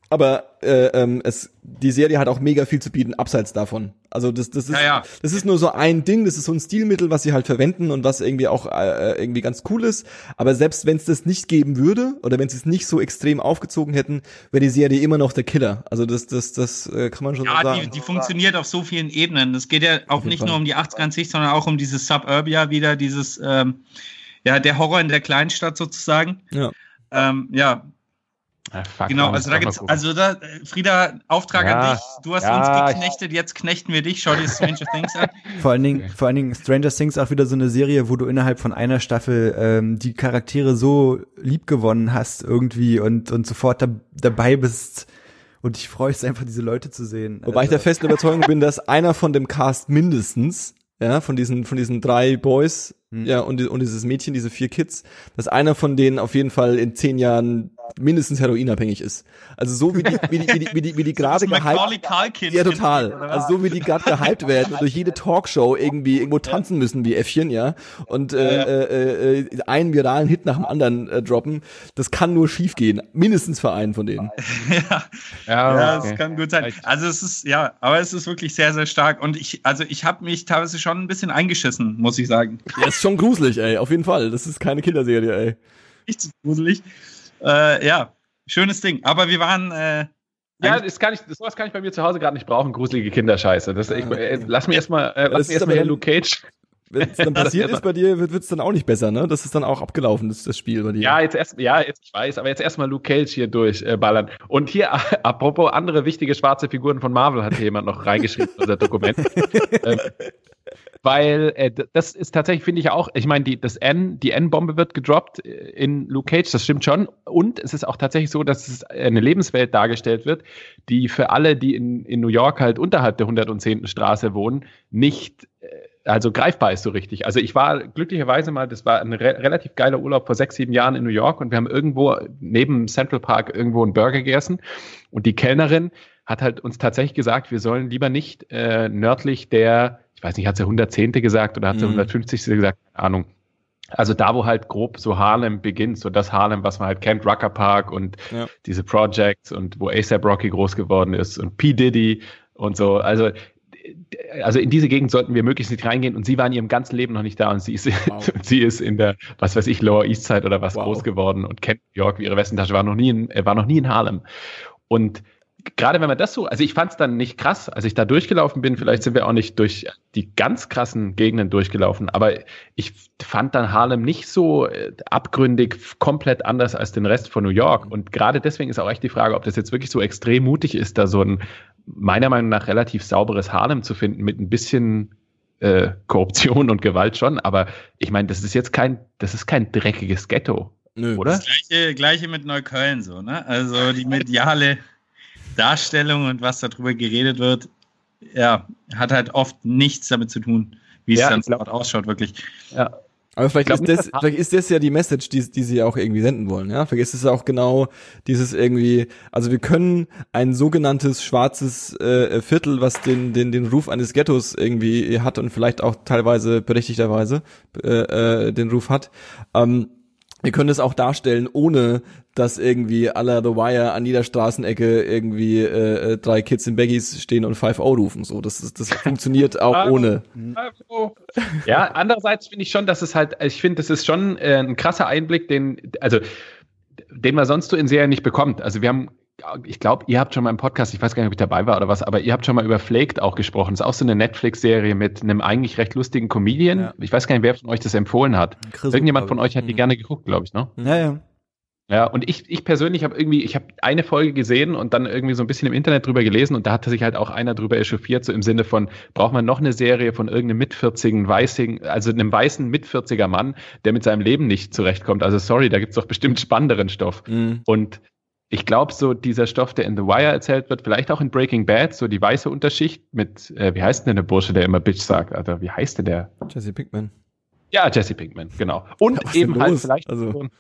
Aber äh, ähm, es, die Serie hat auch mega viel zu bieten, abseits davon. Also das, das, ist, ja, ja. das ist nur so ein Ding, das ist so ein Stilmittel, was sie halt verwenden und was irgendwie auch äh, irgendwie ganz cool ist. Aber selbst wenn es das nicht geben würde oder wenn sie es nicht so extrem aufgezogen hätten, wäre die Serie immer noch der Killer. Also das, das, das äh, kann man schon ja, so sagen. Ja, die, die funktioniert auf so vielen Ebenen. Es geht ja auch nicht Fall. nur um die 80er an sich, sondern auch um dieses Suburbia wieder, dieses ähm, ja der Horror in der Kleinstadt sozusagen. Ja. Ähm, ja, Ah, fuck, genau, also da gibt's, also da, Frieda, Auftrag ja, an dich. Du hast ja, uns geknechtet, jetzt knechten wir dich. Schau dir Stranger Things an. Vor allen Dingen, vor allen Dingen Stranger Things auch wieder so eine Serie, wo du innerhalb von einer Staffel ähm, die Charaktere so lieb gewonnen hast irgendwie und und sofort da, dabei bist. Und ich freue mich einfach, diese Leute zu sehen. Wobei also. ich der festen Überzeugung bin, dass einer von dem Cast mindestens ja, von diesen, von diesen drei Boys, hm. ja, und, und dieses Mädchen, diese vier Kids, dass einer von denen auf jeden Fall in zehn Jahren mindestens heroinabhängig ist. Also so wie die, wie die, wie die, wie die, wie die gerade gehypt, ja total. Also so wie die gerade gehypt werden und durch jede Talkshow irgendwie irgendwo tanzen müssen wie Äffchen, ja, und äh, äh, äh, einen viralen Hit nach dem anderen äh, droppen, das kann nur schiefgehen. Mindestens für einen von denen. ja, ja, ja okay. das kann gut sein. Also es ist ja, aber es ist wirklich sehr, sehr stark und ich, also ich habe mich teilweise schon ein bisschen eingeschissen, muss ich sagen. Ja, ist schon gruselig, ey, auf jeden Fall. Das ist keine Kinderserie, ey. Nicht so gruselig. Äh, ja, schönes Ding. Aber wir waren. Äh, ja, das kann ich, sowas kann ich bei mir zu Hause gerade nicht brauchen, gruselige Kinderscheiße. Das, ich, äh, lass mich erstmal äh, lass mich erstmal Luke Cage. Wenn es dann passiert ist bei dir, wird es dann auch nicht besser, ne? Das ist dann auch abgelaufen, das, das Spiel bei dir. Ja, jetzt erst, ja, jetzt, ich weiß, aber jetzt erstmal Luke Cage hier durchballern. Äh, Und hier, apropos andere wichtige schwarze Figuren von Marvel, hat hier jemand noch reingeschrieben in unser Dokument. ähm, weil äh, das ist tatsächlich, finde ich auch, ich meine, die, das N, die N-Bombe wird gedroppt äh, in Luke Cage, das stimmt schon. Und es ist auch tatsächlich so, dass es eine Lebenswelt dargestellt wird, die für alle, die in, in New York halt unterhalb der 110. Straße wohnen, nicht äh, also greifbar ist so richtig. Also ich war glücklicherweise mal, das war ein re relativ geiler Urlaub vor sechs, sieben Jahren in New York und wir haben irgendwo neben Central Park irgendwo einen Burger gegessen und die Kellnerin hat halt uns tatsächlich gesagt, wir sollen lieber nicht äh, nördlich der ich weiß nicht, hat sie 110. gesagt oder hat sie mhm. 150. gesagt, keine Ahnung. Also da, wo halt grob so Harlem beginnt, so das Harlem, was man halt kennt, Rucker Park und ja. diese Projects und wo ASAP Rocky groß geworden ist und P. Diddy und so. Also, also in diese Gegend sollten wir möglichst nicht reingehen und sie war in ihrem ganzen Leben noch nicht da und sie ist, wow. sie ist in der, was weiß ich, Lower East Side oder was wow. groß geworden und kennt New York wie ihre Westentasche, war noch nie in, war noch nie in Harlem. Und gerade wenn man das so, also ich fand es dann nicht krass, als ich da durchgelaufen bin, vielleicht sind wir auch nicht durch die ganz krassen Gegenden durchgelaufen, aber ich fand dann Harlem nicht so äh, abgründig komplett anders als den Rest von New York. Und gerade deswegen ist auch echt die Frage, ob das jetzt wirklich so extrem mutig ist, da so ein meiner Meinung nach relativ sauberes Harlem zu finden mit ein bisschen äh, Korruption und Gewalt schon. Aber ich meine, das ist jetzt kein, das ist kein dreckiges Ghetto. Nö. Oder? Das gleiche, gleiche mit Neukölln so, ne? Also die mediale Darstellung und was darüber geredet wird, ja, hat halt oft nichts damit zu tun, wie es dann dort ausschaut, wirklich. Ja. Aber vielleicht ist, das, vielleicht ist das ja die Message, die, die sie auch irgendwie senden wollen, ja. Vielleicht ist es auch genau dieses irgendwie, also wir können ein sogenanntes schwarzes äh, Viertel, was den, den, den Ruf eines Ghettos irgendwie hat und vielleicht auch teilweise berechtigterweise äh, äh, den Ruf hat, ähm, wir können es auch darstellen, ohne dass irgendwie à la The Wire an jeder Straßenecke irgendwie äh, äh drei Kids in Baggies stehen und 5-0 rufen. So, das, ist, das funktioniert auch ohne. Ja, andererseits finde ich schon, dass es halt, ich finde, das ist schon äh, ein krasser Einblick, den, also den man sonst so in Serien nicht bekommt. Also wir haben ich glaube, ihr habt schon mal im Podcast, ich weiß gar nicht, ob ich dabei war oder was, aber ihr habt schon mal über Flaked auch gesprochen. Das ist auch so eine Netflix-Serie mit einem eigentlich recht lustigen Comedian. Ja. Ich weiß gar nicht, wer von euch das empfohlen hat. Chris Irgendjemand von euch hat die mhm. gerne geguckt, glaube ich, ne? Ja, ja. Ja, und ich, ich persönlich habe irgendwie, ich habe eine Folge gesehen und dann irgendwie so ein bisschen im Internet drüber gelesen und da hatte sich halt auch einer drüber echauffiert, so im Sinne von, braucht man noch eine Serie von irgendeinem mitvierzigen weißen, also einem weißen mitvierziger Mann, der mit seinem Leben nicht zurechtkommt. Also sorry, da gibt's doch bestimmt spannenderen Stoff. Mhm. Und ich glaube, so dieser Stoff, der in The Wire erzählt wird, vielleicht auch in Breaking Bad, so die weiße Unterschicht mit, äh, wie heißt denn der Bursche, der immer Bitch sagt? Also, wie heißt denn der? Jesse Pinkman. Ja, Jesse Pinkman, genau. Und eben halt vielleicht, also. so ein,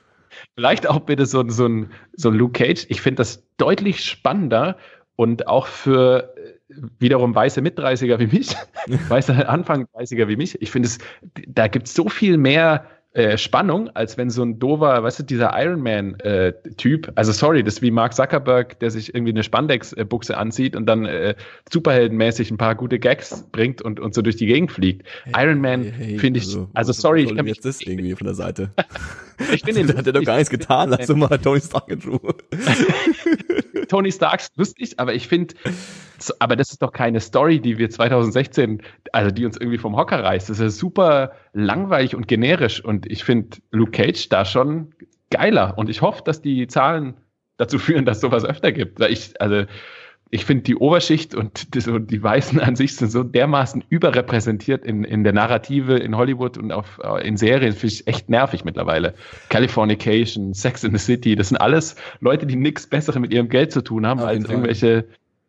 vielleicht auch bitte so, so, ein, so ein Luke Cage. Ich finde das deutlich spannender und auch für äh, wiederum weiße Mitdreißiger wie mich, weiße Anfang 30er wie mich. Ich finde es, da gibt es so viel mehr äh, Spannung, als wenn so ein dover, weißt du, dieser Iron Man-Typ, äh, also sorry, das ist wie Mark Zuckerberg, der sich irgendwie eine Spandex-Buchse anzieht und dann äh, superheldenmäßig ein paar gute Gags bringt und, und so durch die Gegend fliegt. Hey, Iron Man hey, hey, finde ich, also, also sorry, ich kann mich. das irgendwie von der Seite. ich bin den. hat er doch gar nichts getan, lass also mal Tony Stark in Ruhe. Tony Starks lustig, aber ich finde, aber das ist doch keine Story, die wir 2016, also die uns irgendwie vom Hocker reißt. Das ist super langweilig und generisch und ich finde Luke Cage da schon geiler und ich hoffe, dass die Zahlen dazu führen, dass sowas öfter gibt. Ich, also ich finde die Oberschicht und die, so die Weißen an sich sind so dermaßen überrepräsentiert in, in der Narrative in Hollywood und auf, äh, in Serien, finde ich echt nervig mittlerweile. Californication, Sex in the City, das sind alles Leute, die nichts Besseres mit ihrem Geld zu tun haben, auf als irgendwelche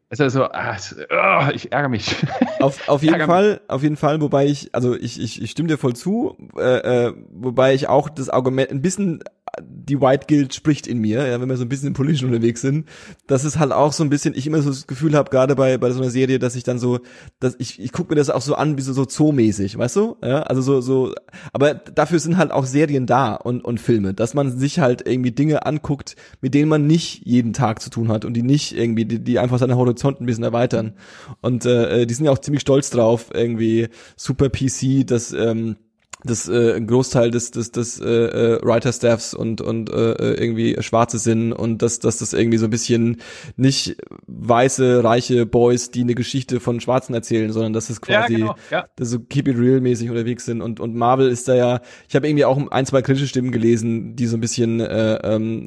es ist so, ah, oh, ich ärgere mich. Auf, auf jeden Fall, mich. auf jeden Fall, wobei ich, also ich, ich, ich stimme dir voll zu, äh, äh, wobei ich auch das Argument ein bisschen die White Guild spricht in mir, ja, wenn wir so ein bisschen politisch unterwegs sind. Das ist halt auch so ein bisschen, ich immer so das Gefühl habe, gerade bei, bei so einer Serie, dass ich dann so, dass ich, ich gucke mir das auch so an, wie so, so zoomäßig, weißt du? Ja, also so, so, aber dafür sind halt auch Serien da und, und Filme, dass man sich halt irgendwie Dinge anguckt, mit denen man nicht jeden Tag zu tun hat und die nicht irgendwie, die, die einfach seine Horizont ein bisschen erweitern. Und äh, die sind ja auch ziemlich stolz drauf, irgendwie Super PC, dass ähm, das äh, ein Großteil des des des äh, äh, Writer Staffs und und äh, irgendwie Schwarze sind und dass dass das irgendwie so ein bisschen nicht weiße reiche Boys, die eine Geschichte von Schwarzen erzählen, sondern dass es quasi ja, genau. ja. dass so keep it real mäßig unterwegs sind und und Marvel ist da ja, ich habe irgendwie auch ein zwei kritische Stimmen gelesen, die so ein bisschen äh, ähm,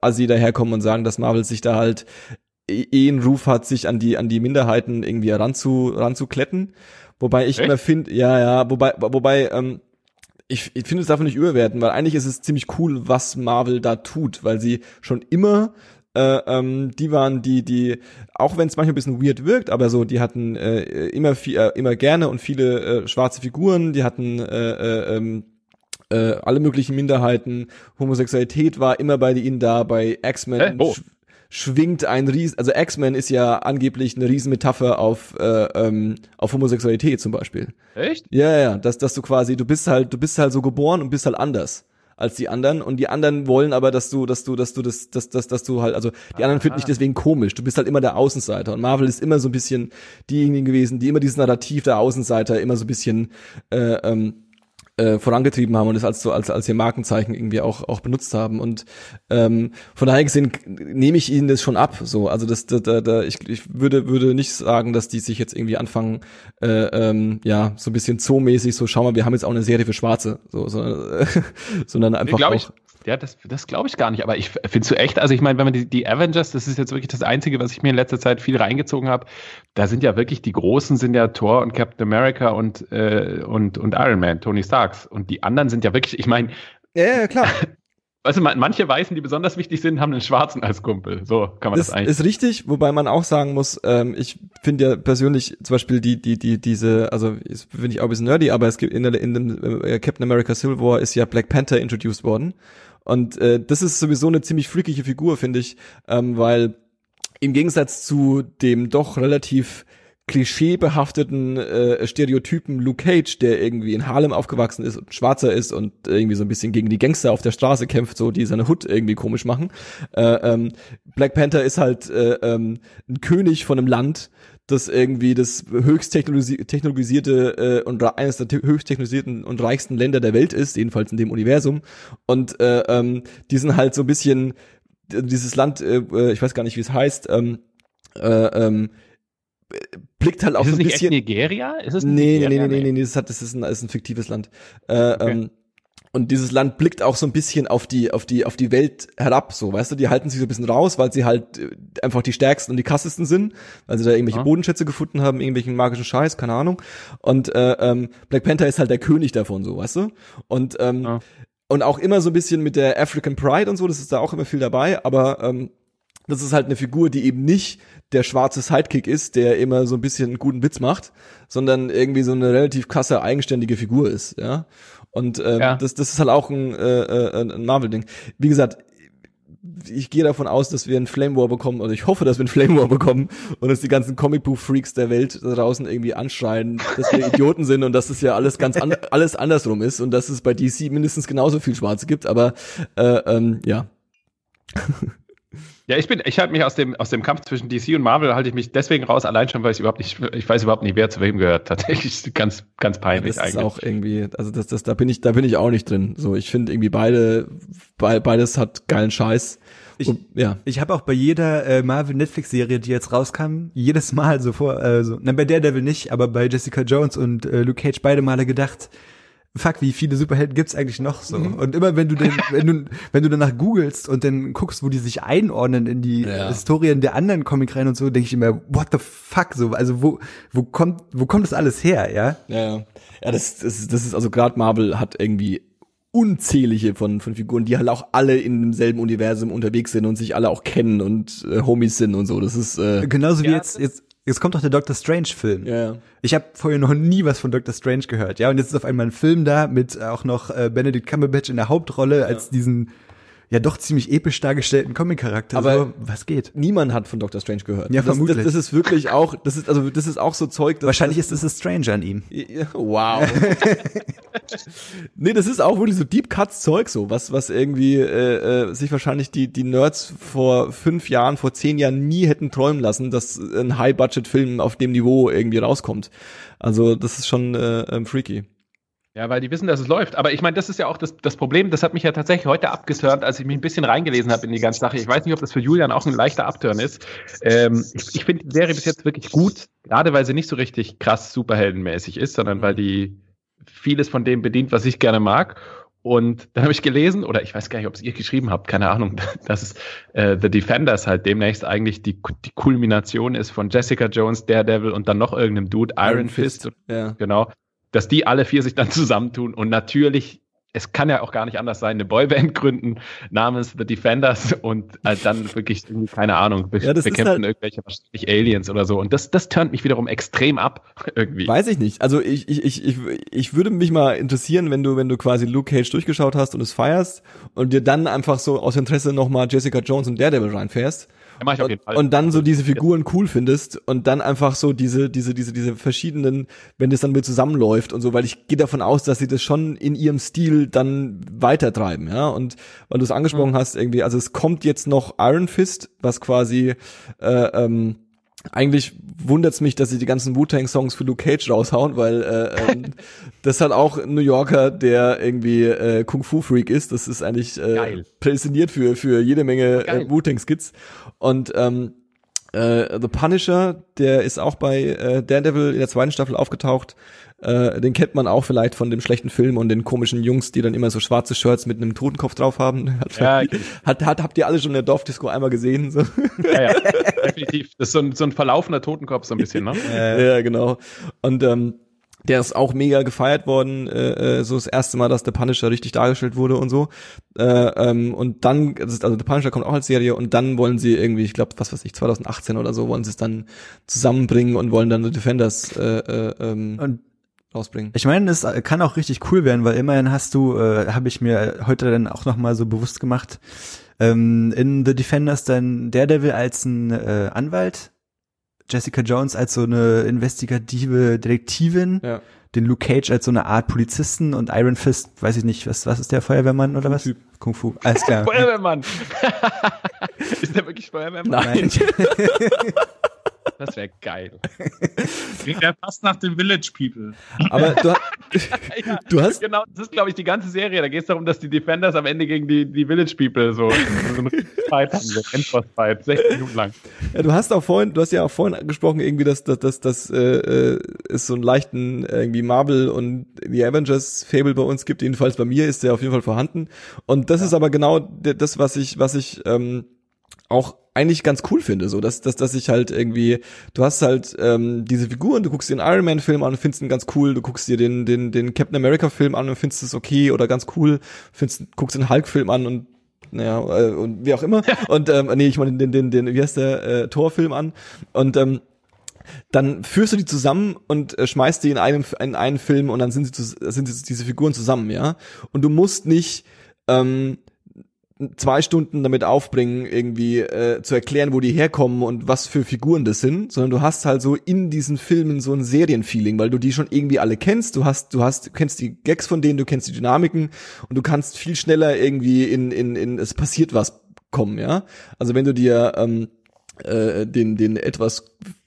assi daherkommen und sagen, dass Marvel sich da halt eh, eh einen Ruf hat, sich an die an die Minderheiten irgendwie ranzu ranzukletten. Wobei ich Echt? immer finde, ja, ja, wobei, wobei, ähm, ich, ich finde es davon nicht überwerten, weil eigentlich ist es ziemlich cool, was Marvel da tut, weil sie schon immer äh, ähm, die waren die, die, auch wenn es manchmal ein bisschen weird wirkt, aber so, die hatten äh, immer viel, äh, immer gerne und viele äh, schwarze Figuren, die hatten äh, äh, ähm, äh, alle möglichen Minderheiten, Homosexualität war immer bei ihnen da, bei X-Men oh schwingt ein Riesen, also X-Men ist ja angeblich eine Riesenmetapher auf, äh, ähm, auf Homosexualität zum Beispiel. Echt? Ja, ja, dass, dass du quasi, du bist halt, du bist halt so geboren und bist halt anders als die anderen und die anderen wollen aber, dass du, dass du, dass du das, dass, dass, dass du halt, also die anderen finden dich deswegen komisch. Du bist halt immer der Außenseiter und Marvel ist immer so ein bisschen diejenigen gewesen, die immer dieses Narrativ der Außenseiter immer so ein bisschen äh, ähm, äh, vorangetrieben haben und es als so als als ihr Markenzeichen irgendwie auch auch benutzt haben. Und ähm, von daher gesehen nehme ich ihnen das schon ab so. Also das da, da, da ich, ich würde würde nicht sagen dass die sich jetzt irgendwie anfangen äh, ähm, ja so ein bisschen zoomäßig so schau mal wir haben jetzt auch eine Serie für Schwarze so, so sondern einfach nee, auch ja, das, das glaube ich gar nicht. Aber ich finde du echt, also ich meine, wenn man die, die Avengers, das ist jetzt wirklich das Einzige, was ich mir in letzter Zeit viel reingezogen habe, da sind ja wirklich die Großen sind ja Thor und Captain America und, äh, und, und Iron Man, Tony Starks. Und die anderen sind ja wirklich, ich meine. Ja, ja, klar. Weißt du, manche Weißen, die besonders wichtig sind, haben einen Schwarzen als Kumpel. So kann man das, das eigentlich. Ist richtig, wobei man auch sagen muss, ähm, ich finde ja persönlich zum Beispiel die, die, die, diese, also finde ich auch ein bisschen nerdy, aber es gibt in, in dem äh, Captain America Civil War ist ja Black Panther introduced worden. Und äh, das ist sowieso eine ziemlich freakige Figur, finde ich, ähm, weil im Gegensatz zu dem doch relativ klischeebehafteten äh, Stereotypen Luke Cage, der irgendwie in Harlem aufgewachsen ist und schwarzer ist und irgendwie so ein bisschen gegen die Gangster auf der Straße kämpft, so die seine Hut irgendwie komisch machen. Äh, ähm, Black Panther ist halt äh, ähm, ein König von einem Land, das irgendwie das höchst technologisierte äh, und eines der höchst technologisierten und reichsten Länder der Welt ist, jedenfalls in dem Universum. Und äh, ähm, die sind halt so ein bisschen dieses Land, äh, äh, ich weiß gar nicht, wie es heißt, ähm, äh, ähm, blickt halt auch ist so ein bisschen. Nigeria? Ist es nee, Nigeria? nee, nee, nee, nee, nee, das, hat, das ist ein, das ist ein fiktives Land. Äh, okay. ähm, und dieses Land blickt auch so ein bisschen auf die, auf die, auf die Welt herab, so, weißt du, die halten sich so ein bisschen raus, weil sie halt äh, einfach die stärksten und die krassesten sind, weil sie da irgendwelche ja. Bodenschätze gefunden haben, irgendwelchen magischen Scheiß, keine Ahnung. Und äh, ähm, Black Panther ist halt der König davon, so, weißt du? Und, ähm, ja. und auch immer so ein bisschen mit der African Pride und so, das ist da auch immer viel dabei, aber ähm, das ist halt eine Figur, die eben nicht der schwarze Sidekick ist, der immer so ein bisschen einen guten Witz macht, sondern irgendwie so eine relativ krasse, eigenständige Figur ist, ja. Und ähm, ja. das, das ist halt auch ein, äh, äh ein Marvel-Ding. Wie gesagt, ich gehe davon aus, dass wir einen Flame War bekommen, oder ich hoffe, dass wir einen Flame War bekommen und uns die ganzen Comicbuch-Freaks der Welt da draußen irgendwie anschreien, dass wir Idioten sind und dass es ja alles ganz an, alles andersrum ist und dass es bei DC mindestens genauso viel Schwarze gibt, aber äh, ähm, ja. Ja, ich bin, ich halte mich aus dem, aus dem Kampf zwischen DC und Marvel halte ich mich deswegen raus, allein schon, weil ich überhaupt nicht, ich weiß überhaupt nicht, wer zu wem gehört. Tatsächlich ganz, ganz peinlich ja, das eigentlich. Das ist auch irgendwie, also das, das, da bin ich, da bin ich auch nicht drin. So, ich finde irgendwie beide, be, beides hat geilen Scheiß. Ich, und, ja. ich habe auch bei jeder äh, Marvel Netflix Serie, die jetzt rauskam, jedes Mal so vor, äh, so, na bei Daredevil nicht, aber bei Jessica Jones und äh, Luke Cage beide Male gedacht, fuck, wie viele Superhelden gibt's eigentlich noch so? Mhm. Und immer wenn du den, wenn du, wenn du danach googelst und dann guckst, wo die sich einordnen in die ja. Historien der anderen Comicreihen und so, denke ich immer, what the fuck so? Also wo, wo kommt, wo kommt das alles her, ja? Ja, ja, das, das, das ist also gerade Marvel hat irgendwie unzählige von, von Figuren, die halt auch alle in demselben Universum unterwegs sind und sich alle auch kennen und äh, Homies sind und so. Das ist äh, genauso wie ja, jetzt jetzt Jetzt kommt doch der Doctor Strange Film. Ja, ja. Ich habe vorher noch nie was von Doctor Strange gehört, ja. Und jetzt ist auf einmal ein Film da mit auch noch äh, Benedict Cumberbatch in der Hauptrolle als diesen ja doch ziemlich episch dargestellten Comic-Charakter. Aber so, was geht? Niemand hat von Doctor Strange gehört. Ja, das, vermutlich. Das, das, ist wirklich auch, das ist also das ist auch so Zeug. Dass, Wahrscheinlich ist es Stranger an ihm. Wow. nee, das ist auch wirklich so Deep Cuts Zeug so, was was irgendwie äh, äh, sich wahrscheinlich die die Nerds vor fünf Jahren, vor zehn Jahren nie hätten träumen lassen, dass ein High-Budget-Film auf dem Niveau irgendwie rauskommt. Also das ist schon äh, ähm, freaky. Ja, weil die wissen, dass es läuft. Aber ich meine, das ist ja auch das, das Problem. Das hat mich ja tatsächlich heute abgehört, als ich mich ein bisschen reingelesen habe in die ganze Sache. Ich weiß nicht, ob das für Julian auch ein leichter Abturn ist. Ähm, ich ich finde die Serie bis jetzt wirklich gut, gerade weil sie nicht so richtig krass superheldenmäßig ist, sondern weil die vieles von dem bedient, was ich gerne mag. Und dann habe ich gelesen, oder ich weiß gar nicht, ob es ihr geschrieben habt, keine Ahnung, dass es äh, The Defenders halt demnächst eigentlich die, die Kulmination ist von Jessica Jones, Daredevil und dann noch irgendeinem Dude, Iron, Iron Fist. Fist. Ja. Genau dass die alle vier sich dann zusammentun und natürlich es kann ja auch gar nicht anders sein, eine Boyband gründen namens The Defenders und äh, dann wirklich, keine Ahnung, be ja, bekämpfen halt irgendwelche wahrscheinlich Aliens oder so. Und das, das turnt mich wiederum extrem ab, irgendwie. Weiß ich nicht. Also ich, ich, ich, ich, ich würde mich mal interessieren, wenn du, wenn du quasi Luke Cage durchgeschaut hast und es feierst und dir dann einfach so aus Interesse nochmal Jessica Jones und Daredevil reinfährst mach ich auf jeden Fall. Und dann so diese Figuren cool findest und dann einfach so diese, diese, diese, diese verschiedenen, wenn das dann mit zusammenläuft und so, weil ich gehe davon aus, dass sie das schon in ihrem Stil dann weitertreiben, ja. Und weil du es angesprochen mhm. hast, irgendwie, also es kommt jetzt noch Iron Fist, was quasi äh, ähm, eigentlich wundert's mich, dass sie die ganzen Wu-Tang-Songs für Luke Cage raushauen, weil äh, ähm, das hat auch ein New Yorker, der irgendwie äh, Kung-Fu-Freak ist. Das ist eigentlich äh, prädestiniert für, für jede Menge äh, Wu-Tang-Skits. Und ähm, äh, The Punisher, der ist auch bei äh, Daredevil in der zweiten Staffel aufgetaucht. Äh, den kennt man auch vielleicht von dem schlechten Film und den komischen Jungs, die dann immer so schwarze Shirts mit einem Totenkopf drauf haben. Hat, ja, hat, hat, habt ihr alle schon in der Dorfdisco einmal gesehen? So. Ja, ja, definitiv. Das ist so ein, so ein verlaufender Totenkopf so ein bisschen, ne? ja, genau. Und ähm, der ist auch mega gefeiert worden, äh, äh, so das erste Mal, dass The Punisher richtig dargestellt wurde und so. Äh, ähm, und dann, also The Punisher kommt auch als Serie und dann wollen sie irgendwie, ich glaube, was weiß ich, 2018 oder so, wollen sie es dann zusammenbringen und wollen dann The Defenders äh, äh, ähm, und rausbringen. Ich meine, es kann auch richtig cool werden, weil immerhin hast du, äh, habe ich mir heute dann auch nochmal so bewusst gemacht, ähm, in The Defenders dann Daredevil als ein äh, Anwalt, Jessica Jones als so eine investigative Detektivin, ja. den Luke Cage als so eine Art Polizisten und Iron Fist, weiß ich nicht, was, was ist der Feuerwehrmann oder was? Typ. Kung Fu, alles klar. Feuerwehrmann! ist der wirklich Feuerwehrmann? Nein. Das wäre geil. Klingt ja fast nach den Village People. Aber du, ja, du hast. Genau, das ist, glaube ich, die ganze Serie. Da geht es darum, dass die Defenders am Ende gegen die, die Village People so, so einen Fight haben. So Endboss-Fight, 16 Minuten lang. Ja, du hast auch vorhin, du hast ja auch vorhin gesprochen, irgendwie, dass, dass, dass, dass äh, äh es so einen leichten irgendwie Marvel und die Avengers-Fable bei uns gibt. Jedenfalls bei mir ist der auf jeden Fall vorhanden. Und das ja. ist aber genau das, was ich, was ich ähm, auch eigentlich ganz cool finde, so dass, dass, dass ich halt irgendwie, du hast halt ähm, diese Figuren, du guckst dir den Iron Man Film an und findest ihn ganz cool, du guckst dir den, den, den Captain America Film an und findest es okay oder ganz cool, findest, guckst den Hulk Film an und naja, äh, und wie auch immer. Und ähm, nee, ich meine den, den, den, wie heißt der, äh, Torfilm an. Und ähm, dann führst du die zusammen und äh, schmeißt die in einem in einen Film und dann sind sie sind sie diese Figuren zusammen, ja. Und du musst nicht ähm, zwei Stunden damit aufbringen, irgendwie äh, zu erklären, wo die herkommen und was für Figuren das sind, sondern du hast halt so in diesen Filmen so ein Serienfeeling, weil du die schon irgendwie alle kennst, du hast, du hast, du kennst die Gags von denen, du kennst die Dynamiken und du kannst viel schneller irgendwie in, in, in es passiert was kommen, ja. Also wenn du dir ähm, äh, den, den etwas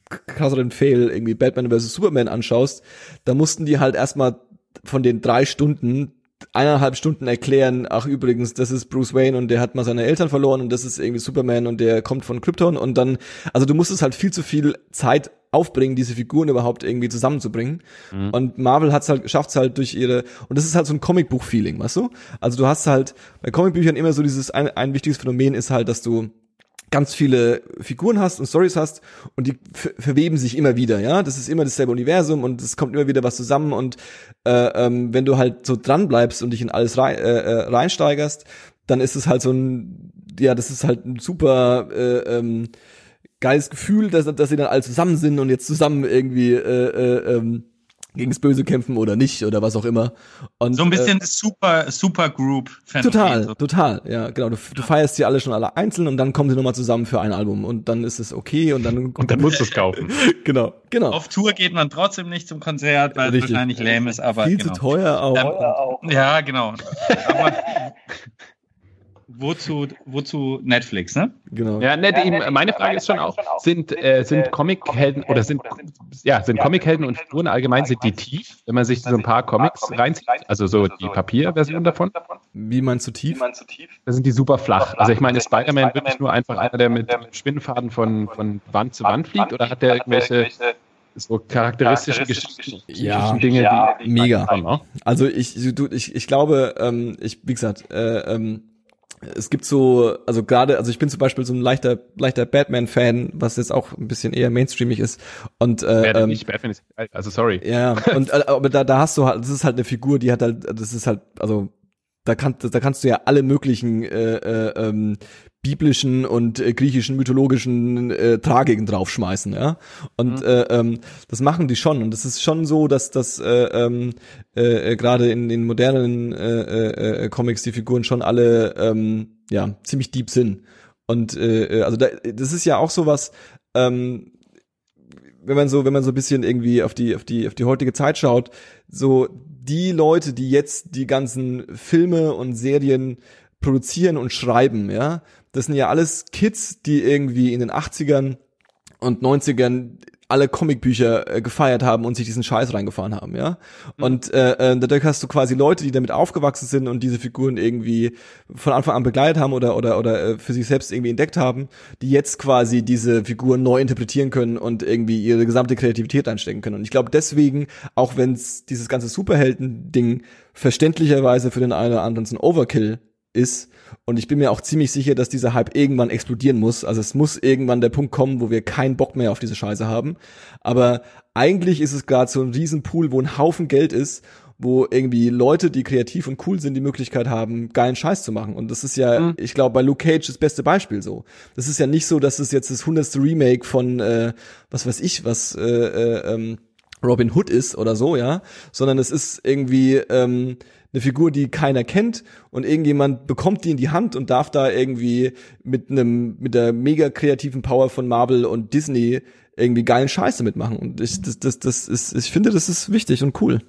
krasseren Fail irgendwie Batman vs. Superman anschaust, da mussten die halt erstmal von den drei Stunden eineinhalb Stunden erklären, ach übrigens, das ist Bruce Wayne und der hat mal seine Eltern verloren und das ist irgendwie Superman und der kommt von Krypton und dann, also du musstest halt viel zu viel Zeit aufbringen, diese Figuren überhaupt irgendwie zusammenzubringen. Mhm. Und Marvel hat's halt, schafft's halt durch ihre, und das ist halt so ein Comicbuch-Feeling, weißt du? Also du hast halt bei Comicbüchern immer so dieses, ein, ein wichtiges Phänomen ist halt, dass du ganz viele Figuren hast und Stories hast und die verweben sich immer wieder, ja. Das ist immer dasselbe Universum und es kommt immer wieder was zusammen und äh, ähm, wenn du halt so dran bleibst und dich in alles rein, äh, äh, reinsteigerst, dann ist es halt so ein, ja, das ist halt ein super äh, ähm, geiles Gefühl, dass, dass sie dann alle zusammen sind und jetzt zusammen irgendwie äh, äh, ähm, gegen das Böse kämpfen oder nicht oder was auch immer. Und, so ein bisschen äh, super, super Group. -Phänomen. Total, total, ja, genau. Du, du feierst sie alle schon alle einzeln und dann kommen sie nochmal zusammen für ein Album und dann ist es okay und dann. und dann musst du es kaufen. genau, genau. Auf Tour geht man trotzdem nicht zum Konzert, weil Richtig. es wahrscheinlich lame ist, aber. Viel genau. zu teuer auch. Ähm, ja, genau. aber wozu, wozu Netflix, ne? Genau. Ja, ne, die, meine Frage ist schon auch, sind, äh, sind Comichelden oder sind, ja, sind Comichelden und Figuren allgemein, sind die tief, wenn man sich so ein paar Comics reinzieht? Also so die Papierversion davon? Wie meinst du tief? Da sind die super flach. Also ich meine, ist Spider-Man wirklich nur einfach einer, der mit Spinnenfaden von, von Wand zu Wand fliegt oder hat der irgendwelche so charakteristische Geschichten, ja, Dinge, ja, die mega. Haben, also ich, du, ich, ich glaube, ähm, ich, wie gesagt, äh, ähm, es gibt so, also gerade, also ich bin zum Beispiel so ein leichter, leichter Batman-Fan, was jetzt auch ein bisschen eher mainstreamig ist. Und äh, ähm, nicht Batman ist, also sorry. Ja, und äh, aber da, da hast du halt, das ist halt eine Figur, die hat halt, das ist halt, also da kannst, da kannst du ja alle möglichen äh, äh, ähm, biblischen und äh, griechischen mythologischen äh, Tragiken draufschmeißen, ja. Und mhm. äh, ähm, das machen die schon. Und es ist schon so, dass das äh, ähm, äh, äh, gerade in den modernen äh, äh, äh, Comics die Figuren schon alle ähm, ja ziemlich deep sind. Und äh, äh also da, das ist ja auch so was, ähm, wenn man so, wenn man so ein bisschen irgendwie auf die, auf die, auf die heutige Zeit schaut, so die Leute, die jetzt die ganzen Filme und Serien produzieren und schreiben, ja, das sind ja alles Kids, die irgendwie in den 80ern und 90ern alle Comicbücher äh, gefeiert haben und sich diesen Scheiß reingefahren haben, ja. Mhm. Und äh, äh, dadurch hast du quasi Leute, die damit aufgewachsen sind und diese Figuren irgendwie von Anfang an begleitet haben oder oder oder äh, für sich selbst irgendwie entdeckt haben, die jetzt quasi diese Figuren neu interpretieren können und irgendwie ihre gesamte Kreativität einstecken können. Und ich glaube deswegen, auch wenn es dieses ganze Superhelden-Ding verständlicherweise für den einen oder anderen so ein Overkill ist. Und ich bin mir auch ziemlich sicher, dass dieser Hype irgendwann explodieren muss. Also es muss irgendwann der Punkt kommen, wo wir keinen Bock mehr auf diese Scheiße haben. Aber eigentlich ist es gerade so ein Riesenpool, wo ein Haufen Geld ist, wo irgendwie Leute, die kreativ und cool sind, die Möglichkeit haben, geilen Scheiß zu machen. Und das ist ja, mhm. ich glaube, bei Luke Cage das beste Beispiel so. Das ist ja nicht so, dass es jetzt das hundertste Remake von, äh, was weiß ich, was äh, äh, ähm, Robin Hood ist oder so, ja, sondern es ist irgendwie ähm, eine Figur, die keiner kennt und irgendjemand bekommt die in die Hand und darf da irgendwie mit einem mit der mega kreativen Power von Marvel und Disney irgendwie geilen Scheiße mitmachen und ich das das das ist ich finde das ist wichtig und cool.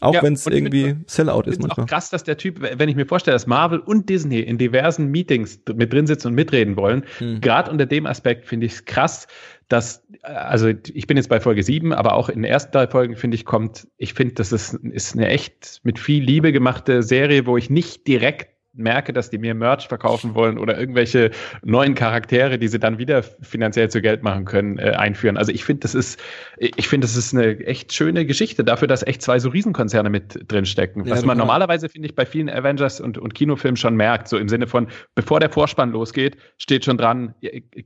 Auch ja, wenn es irgendwie Sellout ist manchmal. Auch krass, dass der Typ, wenn ich mir vorstelle, dass Marvel und Disney in diversen Meetings mit drin sitzen und mitreden wollen, mhm. gerade unter dem Aspekt finde ich es krass, dass, also ich bin jetzt bei Folge 7, aber auch in den ersten drei Folgen, finde ich, kommt, ich finde, das ist, ist eine echt mit viel Liebe gemachte Serie, wo ich nicht direkt merke, dass die mir Merch verkaufen wollen oder irgendwelche neuen Charaktere, die sie dann wieder finanziell zu Geld machen können, äh, einführen. Also ich finde, das ist, ich finde, das ist eine echt schöne Geschichte dafür, dass echt zwei so Riesenkonzerne mit drin stecken. Ja, Was man normalerweise, finde ich, bei vielen Avengers und, und Kinofilmen schon merkt, so im Sinne von, bevor der Vorspann losgeht, steht schon dran,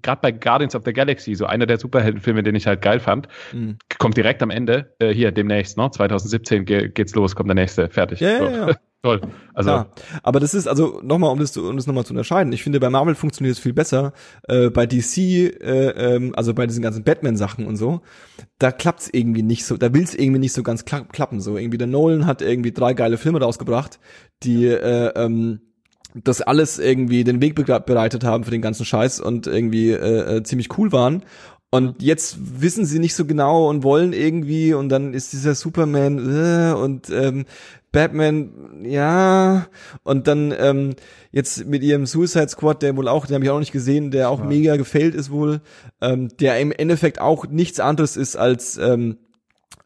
gerade bei Guardians of the Galaxy, so einer der Superheldenfilme, den ich halt geil fand, mhm. kommt direkt am Ende, äh, hier demnächst, ne? 2017 ge geht's los, kommt der nächste, fertig. Ja, so. ja, ja. Toll. Also, ja, aber das ist also nochmal, um das, um das nochmal zu unterscheiden. Ich finde, bei Marvel funktioniert es viel besser. Äh, bei DC, äh, ähm, also bei diesen ganzen Batman-Sachen und so, da klappt's irgendwie nicht so, da will's irgendwie nicht so ganz klappen. So irgendwie der Nolan hat irgendwie drei geile Filme rausgebracht, die äh, ähm, das alles irgendwie den Weg bereitet haben für den ganzen Scheiß und irgendwie äh, äh, ziemlich cool waren. Und jetzt wissen sie nicht so genau und wollen irgendwie und dann ist dieser Superman äh, und ähm, Batman, ja, und dann ähm, jetzt mit ihrem Suicide Squad, der wohl auch, den habe ich auch noch nicht gesehen, der auch ja. mega gefällt ist wohl, ähm, der im Endeffekt auch nichts anderes ist als ähm,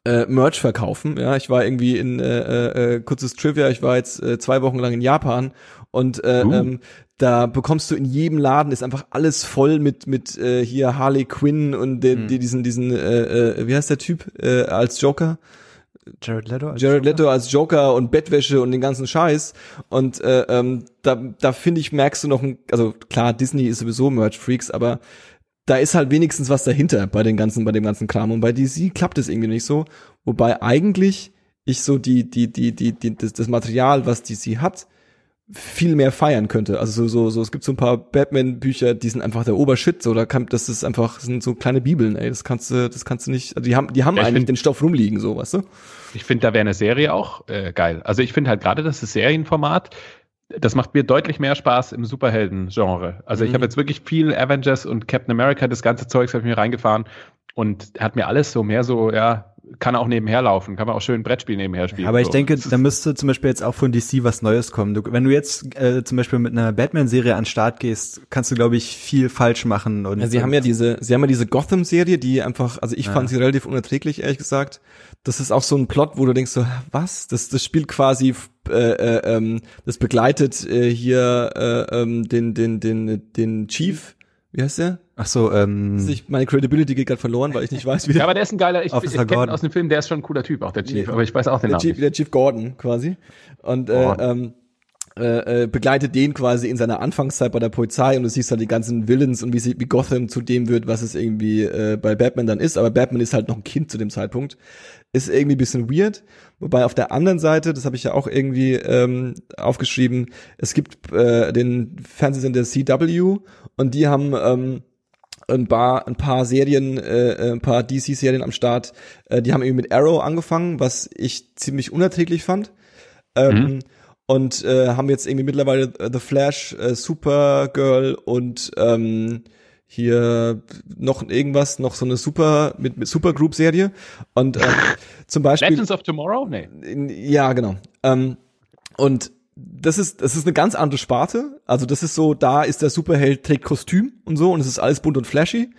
äh, Merch verkaufen. Ja, ich war irgendwie in äh, äh, äh, kurzes Trivia, ich war jetzt äh, zwei Wochen lang in Japan und äh, uh. ähm, da bekommst du in jedem Laden ist einfach alles voll mit mit äh, hier Harley Quinn und den, mhm. die, diesen diesen äh, äh, wie heißt der Typ äh, als Joker Jared Leto als Jared Leto als Joker und Bettwäsche und den ganzen Scheiß. Und äh, ähm, da da finde ich merkst du noch ein also klar Disney ist sowieso Merch Freaks aber da ist halt wenigstens was dahinter bei den ganzen bei dem ganzen Kram. Und bei DC klappt es irgendwie nicht so. Wobei eigentlich ich so die die die die, die das, das Material was DC hat viel mehr feiern könnte. Also so, so, so, es gibt so ein paar Batman-Bücher, die sind einfach der Obershit. So, da kann, das ist einfach, das sind so kleine Bibeln, ey. Das kannst du, das kannst du nicht, also die haben, die haben ja, eigentlich find, den Stoff rumliegen, so, weißt du? Ich finde, da wäre eine Serie auch äh, geil. Also ich finde halt gerade das Serienformat, das macht mir deutlich mehr Spaß im Superhelden-Genre. Also mhm. ich habe jetzt wirklich viel Avengers und Captain America, das ganze Zeugs habe ich mir reingefahren und hat mir alles so mehr so, ja, kann auch nebenher laufen, kann man auch schön ein Brettspiel nebenher spielen. Aber ich so. denke, da müsste zum Beispiel jetzt auch von DC was Neues kommen. Du, wenn du jetzt äh, zum Beispiel mit einer Batman-Serie an den Start gehst, kannst du, glaube ich, viel falsch machen. Und ja, sie haben ja diese, sie haben ja diese Gotham-Serie, die einfach, also ich ja. fand sie relativ unerträglich, ehrlich gesagt. Das ist auch so ein Plot, wo du denkst so, was? Das, das spielt quasi, äh, äh, ähm, das begleitet äh, hier äh, ähm, den, den, den, den Chief wie heißt der? Ach so, ähm. Ich, meine Credibility geht gerade verloren, weil ich nicht weiß, wie der. Ja, aber der ist ein geiler, ich, ich kenne aus dem Film, der ist schon ein cooler Typ, auch der Chief, nee, aber ich weiß auch den der Namen. Chief, der Chief Gordon quasi. Und äh, ähm, äh, äh, begleitet den quasi in seiner Anfangszeit bei der Polizei und du siehst halt die ganzen Villains und wie, sie, wie Gotham zu dem wird, was es irgendwie äh, bei Batman dann ist. Aber Batman ist halt noch ein Kind zu dem Zeitpunkt. Ist irgendwie ein bisschen weird. Wobei auf der anderen Seite, das habe ich ja auch irgendwie ähm, aufgeschrieben, es gibt äh, den Fernsehsender CW und die haben ähm, ein paar, ein paar Serien, äh, ein paar DC-Serien am Start. Äh, die haben eben mit Arrow angefangen, was ich ziemlich unerträglich fand. Ähm, mhm. Und äh, haben jetzt irgendwie mittlerweile The Flash, äh, Supergirl und ähm, hier noch irgendwas, noch so eine Super mit, mit Supergroup Serie und ähm, zum Beispiel Legends of Tomorrow, nee. Ja, genau. Ähm, und das ist das ist eine ganz andere Sparte. Also das ist so, da ist der Superheld trägt Kostüm und so und es ist alles bunt und flashy.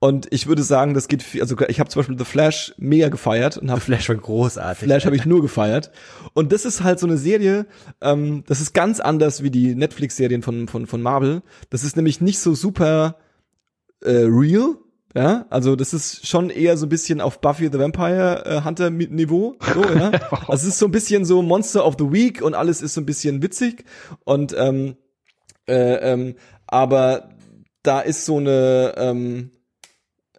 Und ich würde sagen, das geht viel, also ich habe zum Beispiel The Flash mega gefeiert und habe Flash war großartig. Flash habe ich nur gefeiert. Und das ist halt so eine Serie, ähm, das ist ganz anders wie die Netflix-Serien von von von Marvel. Das ist nämlich nicht so super äh, real, ja, also das ist schon eher so ein bisschen auf Buffy the Vampire äh, Hunter Niveau, so, ja. Also es ist so ein bisschen so Monster of the Week und alles ist so ein bisschen witzig und ähm, äh, ähm, aber da ist so eine ähm,